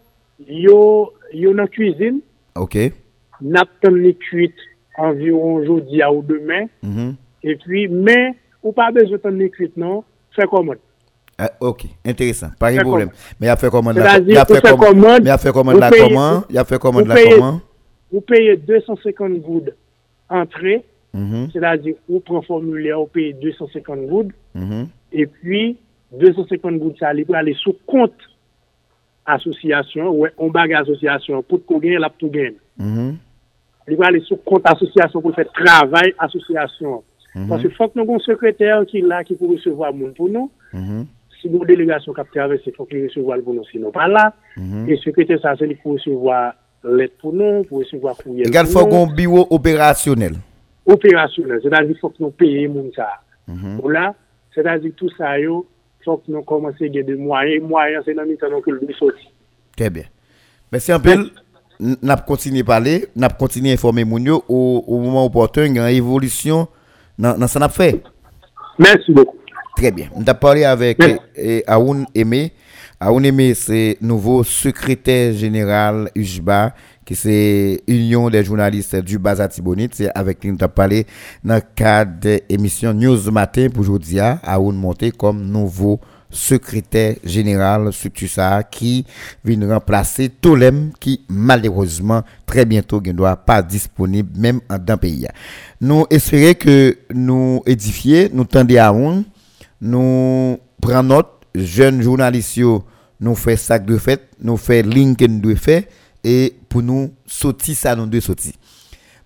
yo, yo dans cuisine. Ok. N'attend les cuites environ aujourd'hui ou demain. Mm -hmm. Et puis, mais, ou pas besoin de cuites, non? Fait commande. Ah, ok, intéressant, pas de problème. Mais il a fait commande là. Il a fait commande. Il a fait commande là comment? Il a fait commande là comment? Vous payez 250 gouttes entrée. Mm -hmm. C'est-à-dire, vous prenez formulaire, vous payez 250 gouttes. Mm -hmm. Et puis, 250 gouttes, ça allait pour aller sous compte association, ouais, on bague association, pour qu'on gagne, la pour gagner. Mm -hmm. Il va aller sous compte association pour faire travail association. Mhm. Parce qu'il faut que nous ayons un secrétaire qui est là, qui peut recevoir monde pour nous. Mhm. Si nos délégations captent avec, il faut qu'il recevoir pour nous, sinon pas là. Mhm. Et le secrétaire, ça, c'est pour recevoir l'aide pour nous, pour recevoir courriel. Il faut qu'on bureau opérationnel. Opérationnel. C'est-à-dire qu'il faut que nous payions monde ça. Voilà. C'est-à-dire tout ça, il faut que nous commencions à gagner des moyens. Moyens, c'est dans le temps que le sorti. Très bien. Merci un peu. N'a continué à parler, n'a continué à informer Mounio au, au moment opportun, il y a une évolution dans ça n'a fait. Merci beaucoup. Très bien. On a parlé avec eh, Aoun Aimé. Aoun Aimé, c'est nouveau secrétaire général UJBA, qui c'est Union des journalistes du Bazati Bonite. C'est avec qui on a parlé dans le cadre de l'émission News Matin pour aujourd'hui. Aoun monté comme nouveau secrétaire général qui vient remplacer Tolem qui malheureusement très bientôt ne doit pas disponible même dans le pays. Nous espérons que nous édifier, nous tendons à on, nous prenons notre jeune journaliste nous fait sac de fête, nous fait LinkedIn de fait et pour nous sortir ça nous deux sortir.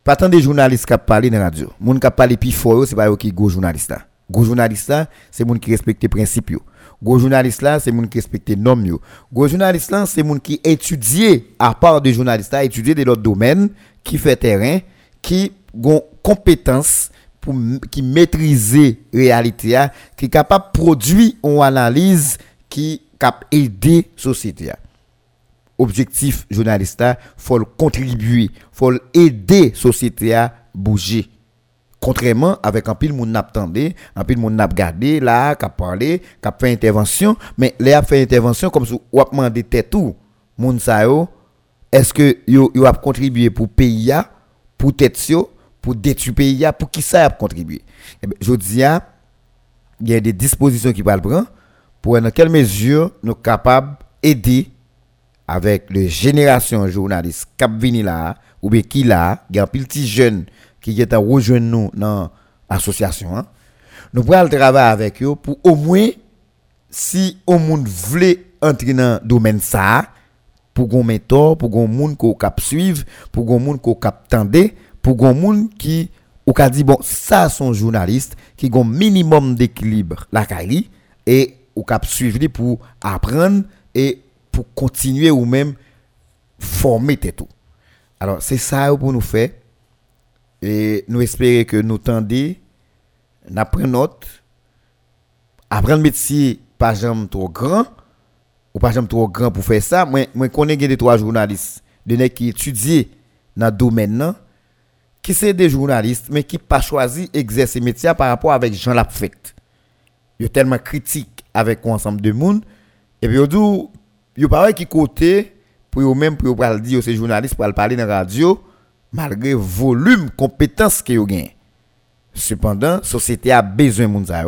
Pas tant des journalistes qui parlent dans la radio. Moun qui parlent plus fort, c'est pas eux qui go journaliste là. Go journaliste là, c'est moun qui respecte les principes Go journaliste là, c'est moun qui respecte normes yo. Go journaliste là, c'est moun qui étudie à part de journalistes là, étudier de l'autre domaine, qui fait terrain, qui ont compétence pour qui maîtriser réalité qui est capable produire une analyse qui cap aider société objectif journaliste faut contribuer faut aider société à bouger contrairement avec un pile moun n'attendait un pile moun n'a regardé là qui parlé qui fait intervention mais les a fait intervention comme si ou a demandé tout moun sa est-ce que yo yo a contribué pour pays pour tête pour détruire pays pour qui ça a contribué? Eh ben, je dis il y a des dispositions qui le prendre pour dans quelle mesure nous sommes capables d'aider avec les générations journalistes qui là ou bien qui là, il y a un petit jeune qui est rejoindre nous dans l'association. Hein. Nous pouvons travailler avec eux pour au moins, si au monde voulait entrer dans le domaine ça, pour qu'on mentor, pour qu'on monde cap suivre, pour qu'on monde cap pour qu'on monde qui ou ka dit bon ça sont journalistes qui ont minimum d'équilibre la et ou cap suivre pour apprendre et pour continuer ou même former tout. Alors, c'est ça pour nous faire. Et nous espérons que nous tendez, n'apprenons note, apprendre métier pas jamais trop grand, ou pas jamais trop grand pour faire ça. Moi, je connais des trois journalistes, des qui étudient dans le domaine, qui sont des journalistes, mais qui pas choisi exercer métier par rapport avec Jean Lapfect. Ils sont tellement critiques avec ensemble de monde, et puis ils disent, yo pas qui côté pour eux même pour eux dire ces journalistes pour parler dans la radio malgré volume compétence que yo gagne cependant société a besoin de ça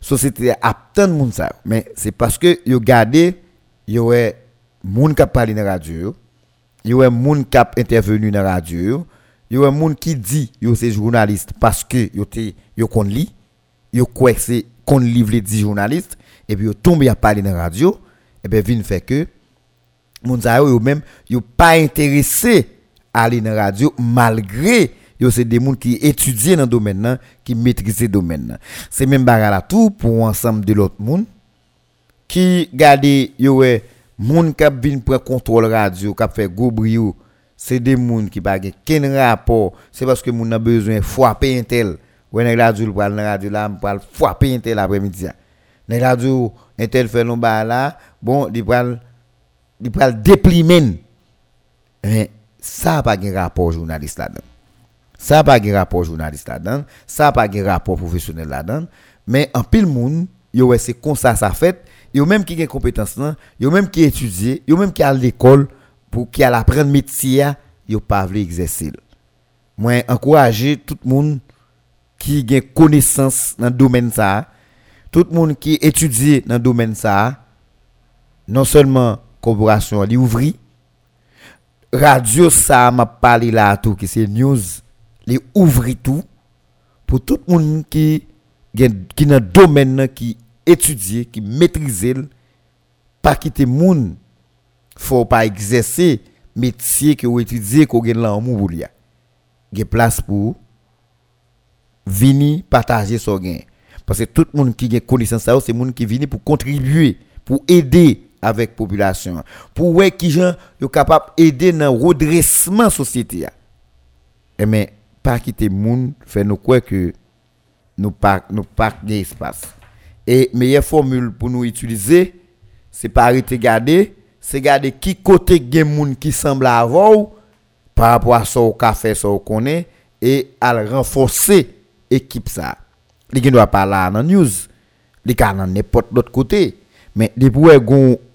société a tant de mais c'est parce que yo gardé yo est moun qui parlé dans la radio yo. Est moun qui intervenu dans la radio yo. Est moun qui dit yo c'est journaliste parce que yo kon li. Yo quoi c'est kon livre les 10 journalistes et puis yo tombe à parler dans la radio. Et bien vin fait que moun sa yo même yo pas intéressé aller dans radio malgré yo c'est des moun qui étudient dans domaine là qui maîtrisent le domaine. C'est même bagarre là tout pour ensemble de l'autre moun qui garder yo moun qui vinn prendre contrôle radio qui fait gros brio c'est des moun qui pas ken rapport? C'est parce que moun a besoin frapper un tel. Ouais dans radio le radio là pour frapper un tel après-midi dans radio un tel fait non là bon, il va va déprimer. Ça n'a pas de rapport journaliste là-dedans. Ça n'a pas de rapport journaliste là-dedans. Ça n'a pas de rapport professionnel là-dedans. Mais en pile monde, yo c'est comme ça ça fait. Yo même qui a compétence là, yo même qui étudie, yo même qui à l'école pour qui a l'apprendre métier, yo pas veut exercer. Moi encourager tout le monde qui a connaissance dans le domaine ça, tout le monde qui étudie dans le domaine ça, non seulement corporation li ouvri radio ça m'a parlé là tout qui c'est news li ouvri tout pour tout le monde qui qui dans domaine qui étudie qui maîtrise pas quitter moun faut pas exercer métier que ou étudier qu'on gagne en pour Il y a place pour venir partager son gain parce que tout le monde qui a connaissance ça c'est monde qui vient pour contribuer pour aider avec population. Pour voir qui gens sont capable aider dans redressement société. Et eh, mais pas quitter monde fait nous quoi que nous pas nous pas d'espace et meilleure formule pour nous utiliser c'est pas arrêter garder c'est garder qui côté gen monde qui semble avoir par rapport à ce qu'on fait ce qu'on connaît et à renforcer équipe ça. Ne doit pas là dans news il dans n'importe l'autre côté. Mais les pour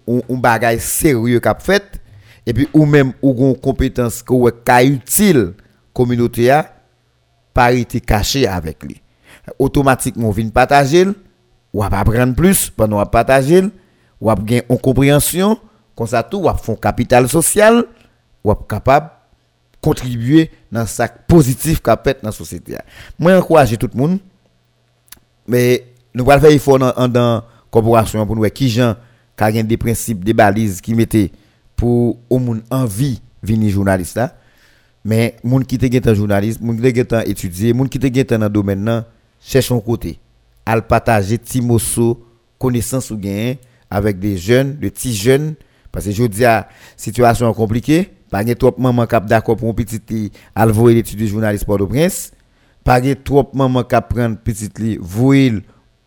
un bagage sérieux qu'a fait et puis ou même ou gon compétence que est utile communauté a pas été caché avec lui automatiquement vient partager ou va apprendre plus pendant à partager ou va gagner en compréhension comme ça tout ou font capital social ou capable contribuer dans sac positif qu'a fait dans la société moi encourage tout le monde mais nous allons faire effort dans dans corporation pour nous qui gens qui a des principes, des balises qui mettaient pour au monde envie venir journaliste là mais moun qui te un journaliste moun qui te étudier moun qui te dans domaine là cherche un côté al partager timoso connaissance ou gain avec des jeunes de petits jeunes parce que je dis à situation compliquée pas de trop maman cap d'accord pour un petit al voyer l'étude journaliste Port-au-Prince. Pas de trop maman cap prendre petit li voyer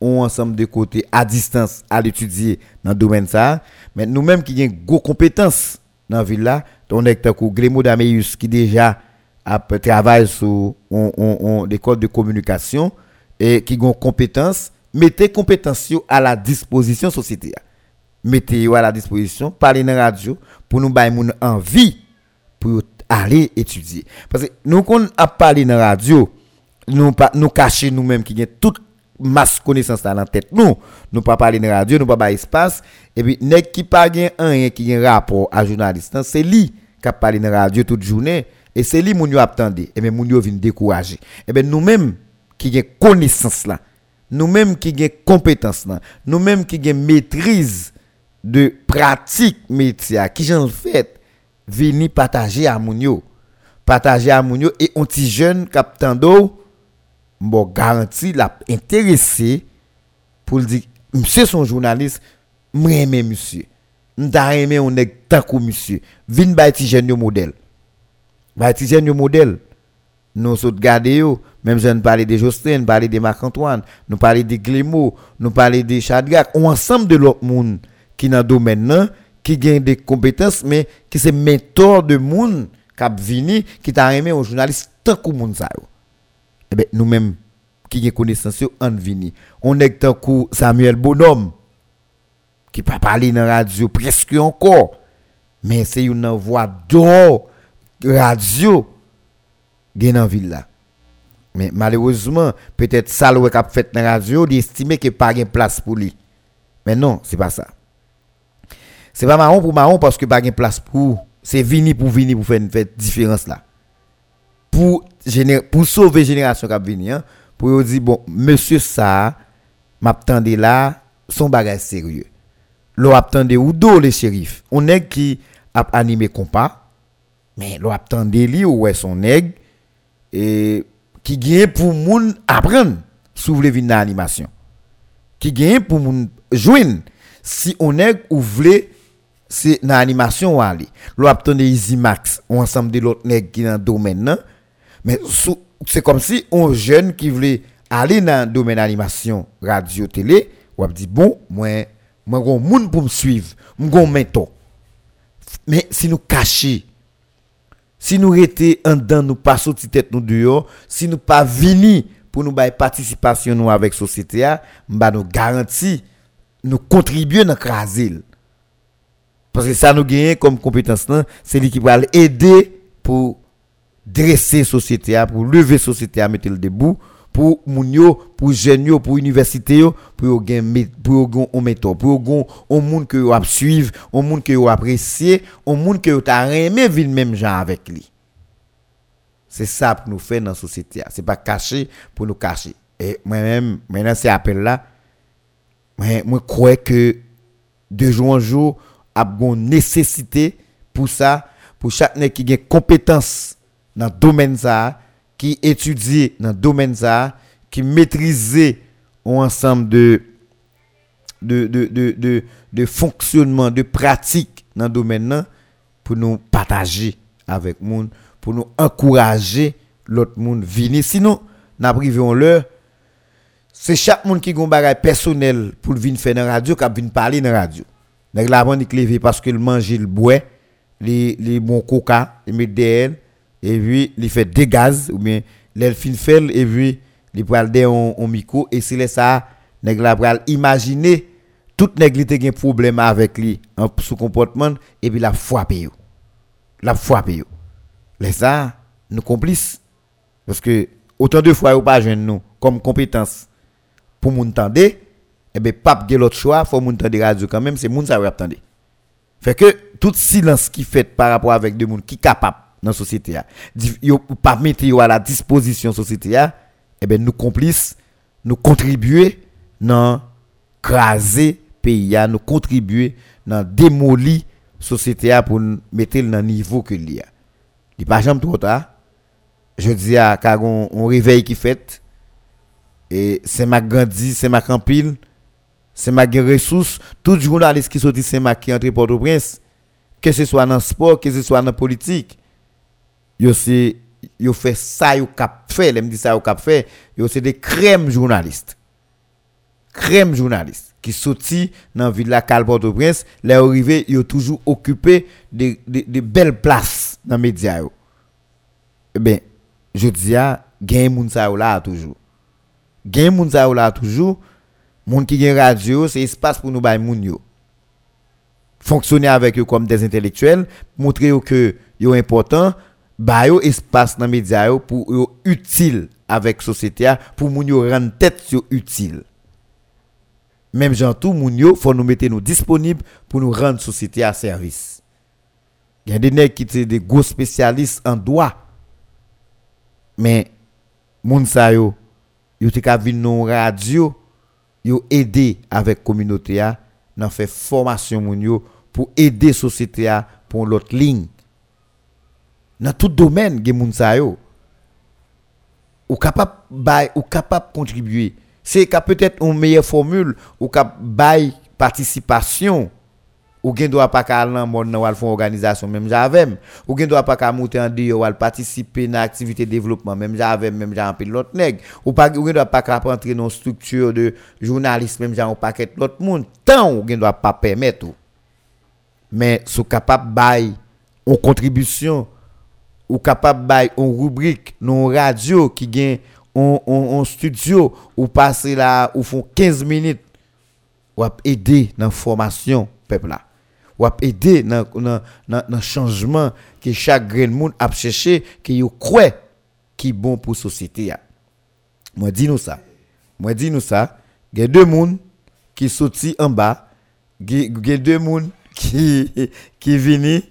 on ensemble de côté à distance à l'étudier dans le domaine ça. Mais nous-mêmes qui avons gros compétences dans la ville là on est comme Grémo Dameus qui déjà a travaillé sur des codes de communication et qui ont compétences mettez compétences à la disposition société mettez à la disposition parlez dans la radio pour nous donner envie pour aller étudier. Parce que nous qu'on a parlé dans la radio nous nous cacher nous-mêmes qui avons toute masse connaissance dans la tête nous. Nous pas parler de radio nous pas espace. Et puis nèg qui pas gain rien qui un rapport à journaliste c'est lui qui parlé dans radio toute journée. Et c'est lui moun yo attendé et bien moun yo décourager. Et bien nous mêmes qui gain connaissance là nous mêmes qui gain compétence là nous mêmes qui gain maîtrise de pratique métier qui j'en fait venir partager à moun yo. Partager à moun yo. Et un petit jeune captando bon garanti la intéressé pour dire monsieur son journaliste moi monsieur. M'ta aimé on est tant que monsieur. Vinn ba ti jeune modèle. Ba ti jeune modèle. Nous autres garder yo. Même je parler de Jostin parler de Marc Antoine nous parler de Glémo nous parler de Chadrak ou ensemble de l'autre monde qui dans domaine qui gagne des compétences mais qui c'est mentor de monde qui vini qui t'a aimé un journaliste tant que monde ça eh ben, nous-mêmes qui avons connaissance en vini. On est tant que Samuel Bonhomme, qui pas parler dans la radio presque encore, mais c'est une voix d'or radio qui dans ville là. Mais malheureusement, peut-être ça le a fait dans la radio, il estime qu'il n'y a pas de place pour lui. Mais non, c'est pas ça. C'est pas marron pour marron parce que pas de place pour c'est vini pour venir pour faire une différence là. Pour pour sauver génération qui venir hein, pour dire bon monsieur ça m'attendait là son bagage sérieux. L'on attendait ou do les shérif? On est qui a animé compas mais l'on attendait lui ou est son nèg et qui gagne pour moun apprendre sous les vin animation. Qui gagne pour moun joindre si on est ou voulait c'est dans animation ou aller. L'on attendait Easy Max ensemble de l'autre nèg qui dans domaine mais c'est comme si un jeune qui voulait aller dans le domaine animation, radio, télé, ou dit bon, moi, moi, un monde pour me suivre, un mentor. Mais si nous cachons, si nous étions en dedans, nous pas sortir tête nous dehors, si nous pas venir pour nous faire participation nous avec société, nous nous garantir, nous contribuer dans. Parce que ça nous gagne comme compétence, c'est lui qui va aider pour dresser société pour lever société à mettre le debout pour moun pour jeunes pour université pour gain pour un méthode pour un monde que yo suivre un monde que yo apprécier un monde que t'a aimé vivre même gens avec lui. C'est ça pour nous faire dans la société c'est pas caché pour nous cacher. Et moi même maintenant c'est appel là moi moi crois que de jour en jour a une nécessité pour ça pour chaque qui a compétence dans le domaine ça, qui étudie dans le domaine ça, qui maîtrise un ensemble de de, de, de, de, fonctionnement, de pratique dans le domaine pour nous partager avec monde, pour nous encourager l'autre monde venir. Sinon, nous l'heure. C'est chaque monde qui a un bagage personnel pour venir faire dans la radio, qui venir parler dans la radio. Là, on est parce qu'il mange, il boit, les, les coca, les médecins, et puis il fait des gaz ou bien il fin fait et puis il pral des en micro et c'est ça nèg la pral imaginer tout nèg li problème avec lui en sous comportement et puis la frappé yo. La frappé yo. Les ça nous complices. Parce que autant de fois ou pas jeune nous comme compétence. Pour moun tande et eh ben pas gen l'autre choix faut moun tande radio quand même c'est moun ça attendre fait que tout silence qui fait par rapport avec des monde qui capable dans la société. Yo pas mettre à la disposition de la société. Eh bien, nous complices, nous contribuer dans craser pays, nous contribuer dans démolir société pour mettre dans le niveau que il y a. Il pas jamais trop. Je dis à quand on, réveil qui fait et c'est ma grandi, c'est ma campile, c'est ma ressources, tout journaliste qui sorti c'est ma qui entre Port-au-Prince, que ce soit dans le sport, que ce soit dans la politique, yo c'est yo fait ça yo cap fait, me dit ça yo cap fait, yo des crèmes journalistes. Crème journalistes qui sorti dans ville la Cal Port-au-Prince, les arrivés yo toujours occupé de, belles places dans les médias Eh bien, je dis à gain moun sa là toujours. Gain moun sa là toujours. Moun qui radio, c'est espace pour nous bay moun yo. Fonctionner avec eux comme des intellectuels, montrer que yo important, ba yo espace dans média yo pour yo utile avec société pour moun yo rendre tête yo utile même gens tout moun yo faut nous mettre nous disponibles pour nous rendre société à service il y a des nèg qui sont des gros spécialistes en droit. Mais moun sa yo yo te ka vin non radio yo aider avec communauté a nan fait formation moun yo pour aider société a pour l'autre ligne. Dans tout domaine gen moun sa yo ou capable bay ou capable contribuer. C'est peut-être une meilleure formule ou capable bay participation ou gen doit pas ka lan mon nan wal fon organisation même j'avais ou gen doit pas ka monter en dio wal participer dans activité développement même j'avais même j'ai un l'autre nèg ou pas ou gen doit pas ka rentrer dans structure de journaliste même un paquet l'autre monde. Tant ou gen doit pas permettre mais sou capable bay en contribution ou capable bay en rubrique non radio qui gagne en studio ou passer là ou font 15 minutes ou aider dans formation peuple là. Ou aider dans le changement que chaque grain monde a cherché que yo croit qui bon pour société moi dis nous ça. Moi dis nous ça. Il y a deux monde qui sorti en bas il y a deux monde qui qui vini.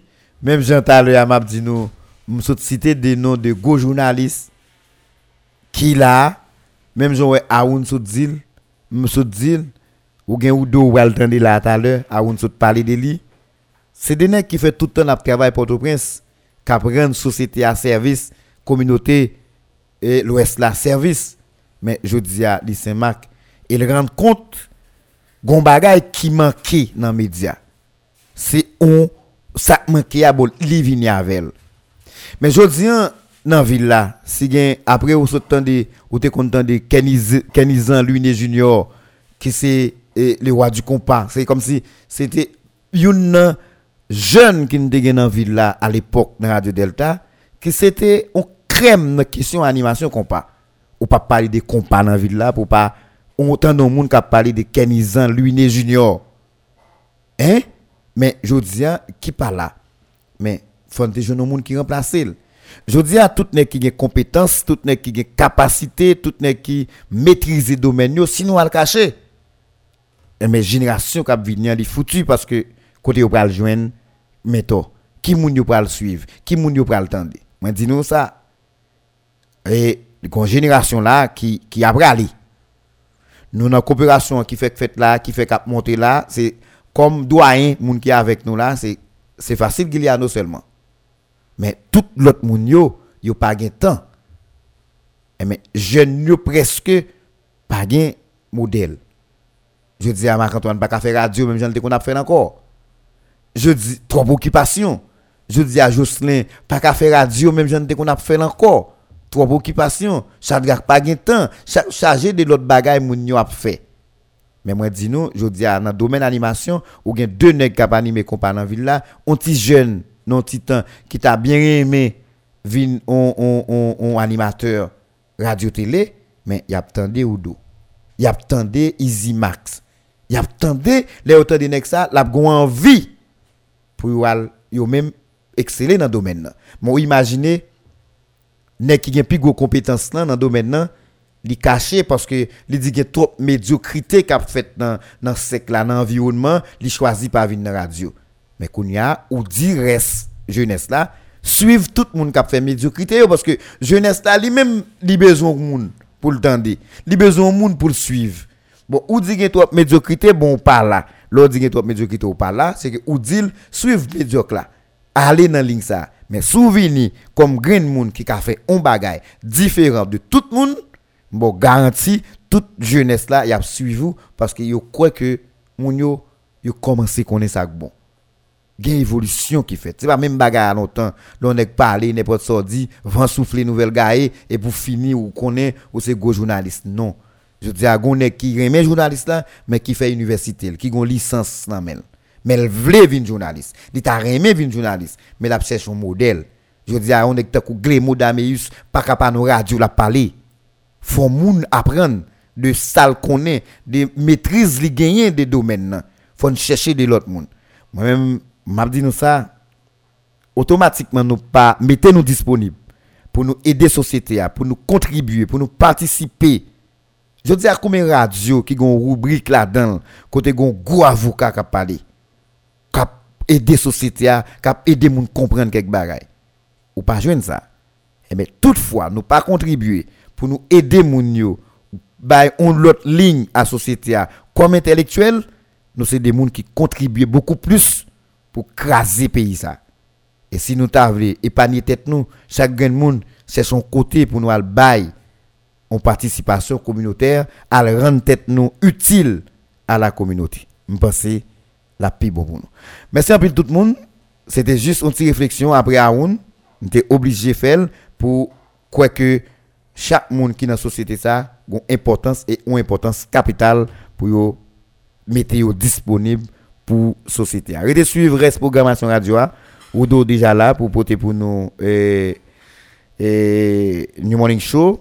Même Jean Talon m'a dit nous me citer des noms de gros journalistes qui là même Jean Aoun Soudzil dit ou gen ou do ou al là tout à l'heure Aoun Soud parler de lui c'est des nègres qui fait tout le temps le travail Port-au-Prince, qui prennent société à service, communauté et l'Ouest la service. Mais je dis à Saint-Marc, ils rendent compte gon bagay qui manquait dans les médias. C'est on ça manquait à bol li. Mais je dis dans la ville là, si après ou de ou te content de Kenizan Louis Junior qui c'est le roi du compas, c'est comme si c'était une jeune qui nous dans la ville là à l'époque dans Radio Delta que c'était on crème de question animation compas. Ou pas parler de compas dans la ville là pour pas autant de monde qui parlé de Kenizan Louis Junior. Hein? Mais je dis qui parle là mais faut des jeunes monde qui remplace je dis à tout nèg qui a compétence tout nèg qui a capacité tout nèg qui maîtrise le domaine sinon à le cacher mais génération qui venir les foutu parce que côté au pral joindre méthode qui moun yo pral suivre qui moun yo pral tendre moi dis nous ça et une génération là qui qui a aller nous dans coopération qui fait fait là qui fait cap monter là c'est comme doyen moun qui est avec nous là c'est c'est facile qu'il y a nous seulement mais tout l'autre moun yo yo pas gain temps et mais jeune yo presque pas gain modèle je dis à Marc Antoine pas faire radio même j'en qu'on a fait encore je dis trop occupation. Je dis à Jocelyn, pas faire radio, même je ne qu'on a fait encore. Trop occupation. Chadrak pas de temps. Chargé de l'autre bagaille, moun yo a fait. Mais moi, dis nous, je dis dans le domaine animation, ou gen deux nègres qui animé compagnie dans ville là, un petit jeune, non temps, qui t'a bien aimé, vin on, on, on, animateur radio télé, mais y a attendu ou do. Y a attendu Easy Max. Y a attendu les auteurs de ça, la envie pour yo même exceller dans le domaine. Moi, imaginez, nek qui a plus de compétences dans le domaine là, li caché parce que li dit qu'il trop médiocrité qu'a fait dans dans sec là dans environnement, li choisi pas venir dans radio. Mais kounya ou dit reste jeunesse là, suivre tout le monde qui a fait médiocrité parce que jeunesse là lui même li besoin de monde pour le tendre, li besoin de monde pour le suivre. Bon, ou dit que trop médiocrité bon pas là L'autre dit trop médiocrité ou pas là, c'est que ou dit suivre médiocre là. Aller dans ligne ça. Mais souvenir comme grand monde qui a fait un bagage différent de tout le monde, bon garantie toute jeunesse là, y a suivi parce que yo croit que moun yo yo commencé connaître ça bon. Gen évolution qui fait. C'est pas même bagarre longtemps. L'on est parlé n'importe sorti, vent souffler nouvelle gaille et pour finir ou connaît ou c'est go journaliste. Non. Je dis à gon qui remet journaliste là mais qui fait université, qui gon licence men. Mais elle voulait venir journaliste. Il t'a remet venir journaliste, mais elle cherche un modèle. Je dis à on est que Glémo Dameus pas capable nous radio la parler. Faut moun apprendre de sale connaît, de maîtrise li gagner des domaines. Faut chercher de l'autre monde. Moi-même m'a nous ça automatiquement nous pas mettez nous disponibles pour nous aider société pour nous contribuer, pour nous participer. Je dis à combien radio qui ont rubrique là-dedans, côté gon gros avocat qui parler, qui aider société à, qui aider moun comprendre quelque bagaille. Ou pas joindre ça? Et eh mais toutefois, nous pas contribuer pour nous aider moun yo by on l'autre ligne à société comme intellectuel, nous c'est des gens qui contribuent beaucoup plus pour craser pays. Et si nous t'avons épargné tête nous, chaque monde c'est son côté pour nous al bail en participation communautaire, à rendre tête nous utile à la communauté. Je pense la plus bon pour nous. Merci à tout le monde. C'était juste une petite réflexion après Aoun. On était obligé de faire pour quoi que chaque monde qui dans la société ça une importance et une importance capitale pour mettre disponible pour la société. Arrêtez de suivre la programmation radio ou déjà là pour porter pour nous et, et New Morning Show.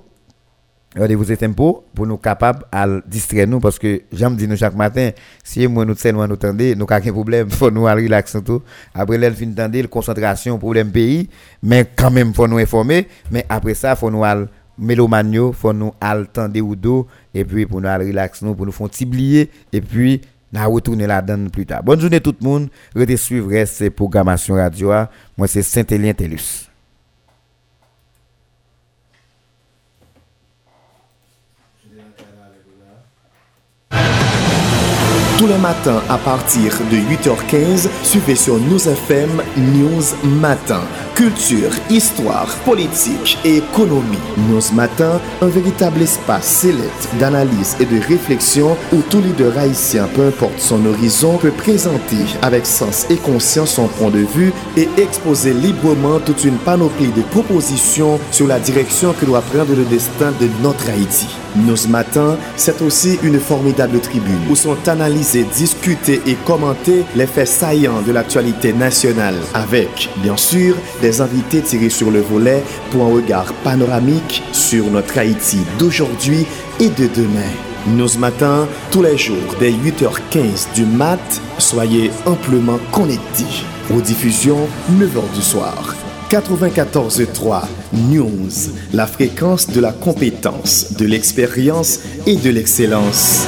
Regardez-vous êtes tempo pour nous capables à distraire nous parce que j'aime dire nous chaque matin si moi nous nous nous tendez nous aucun problème faut nous relaxer tout après l'elle fin tendez concentration problème pays mais quand même faut nous informer mais après ça faut nous mélomanio faut nous attendre ou dos et puis pour nous relaxer nous pour nous faire oublier et puis nous retourner là-dedans plus tard. Bonne journée tout le monde. Restez suivre ces programmations radio. Moi c'est Saint-Élien Tellus. Tous les matins à partir de 8h15, suivez sur News FM News Matin. Culture, histoire, politique et économie. News Matin, un véritable espace sélect d'analyse et de réflexion où tout leader haïtien, peu importe son horizon, peut présenter avec sens et conscience son point de vue et exposer librement toute une panoplie de propositions sur la direction que doit prendre le destin de notre Haïti. News Matin, c'est aussi une formidable tribune où sont analysés, discutés et commentés les faits saillants de l'actualité nationale avec, bien sûr, des invités tirés sur le volet pour un regard panoramique sur notre Haïti d'aujourd'hui et de demain. News Matin, tous les jours dès 8h15 du mat, soyez amplement connectés. Aux diffusions, 9h du soir. 94.3 News, la fréquence de la compétence, de l'expérience et de l'excellence.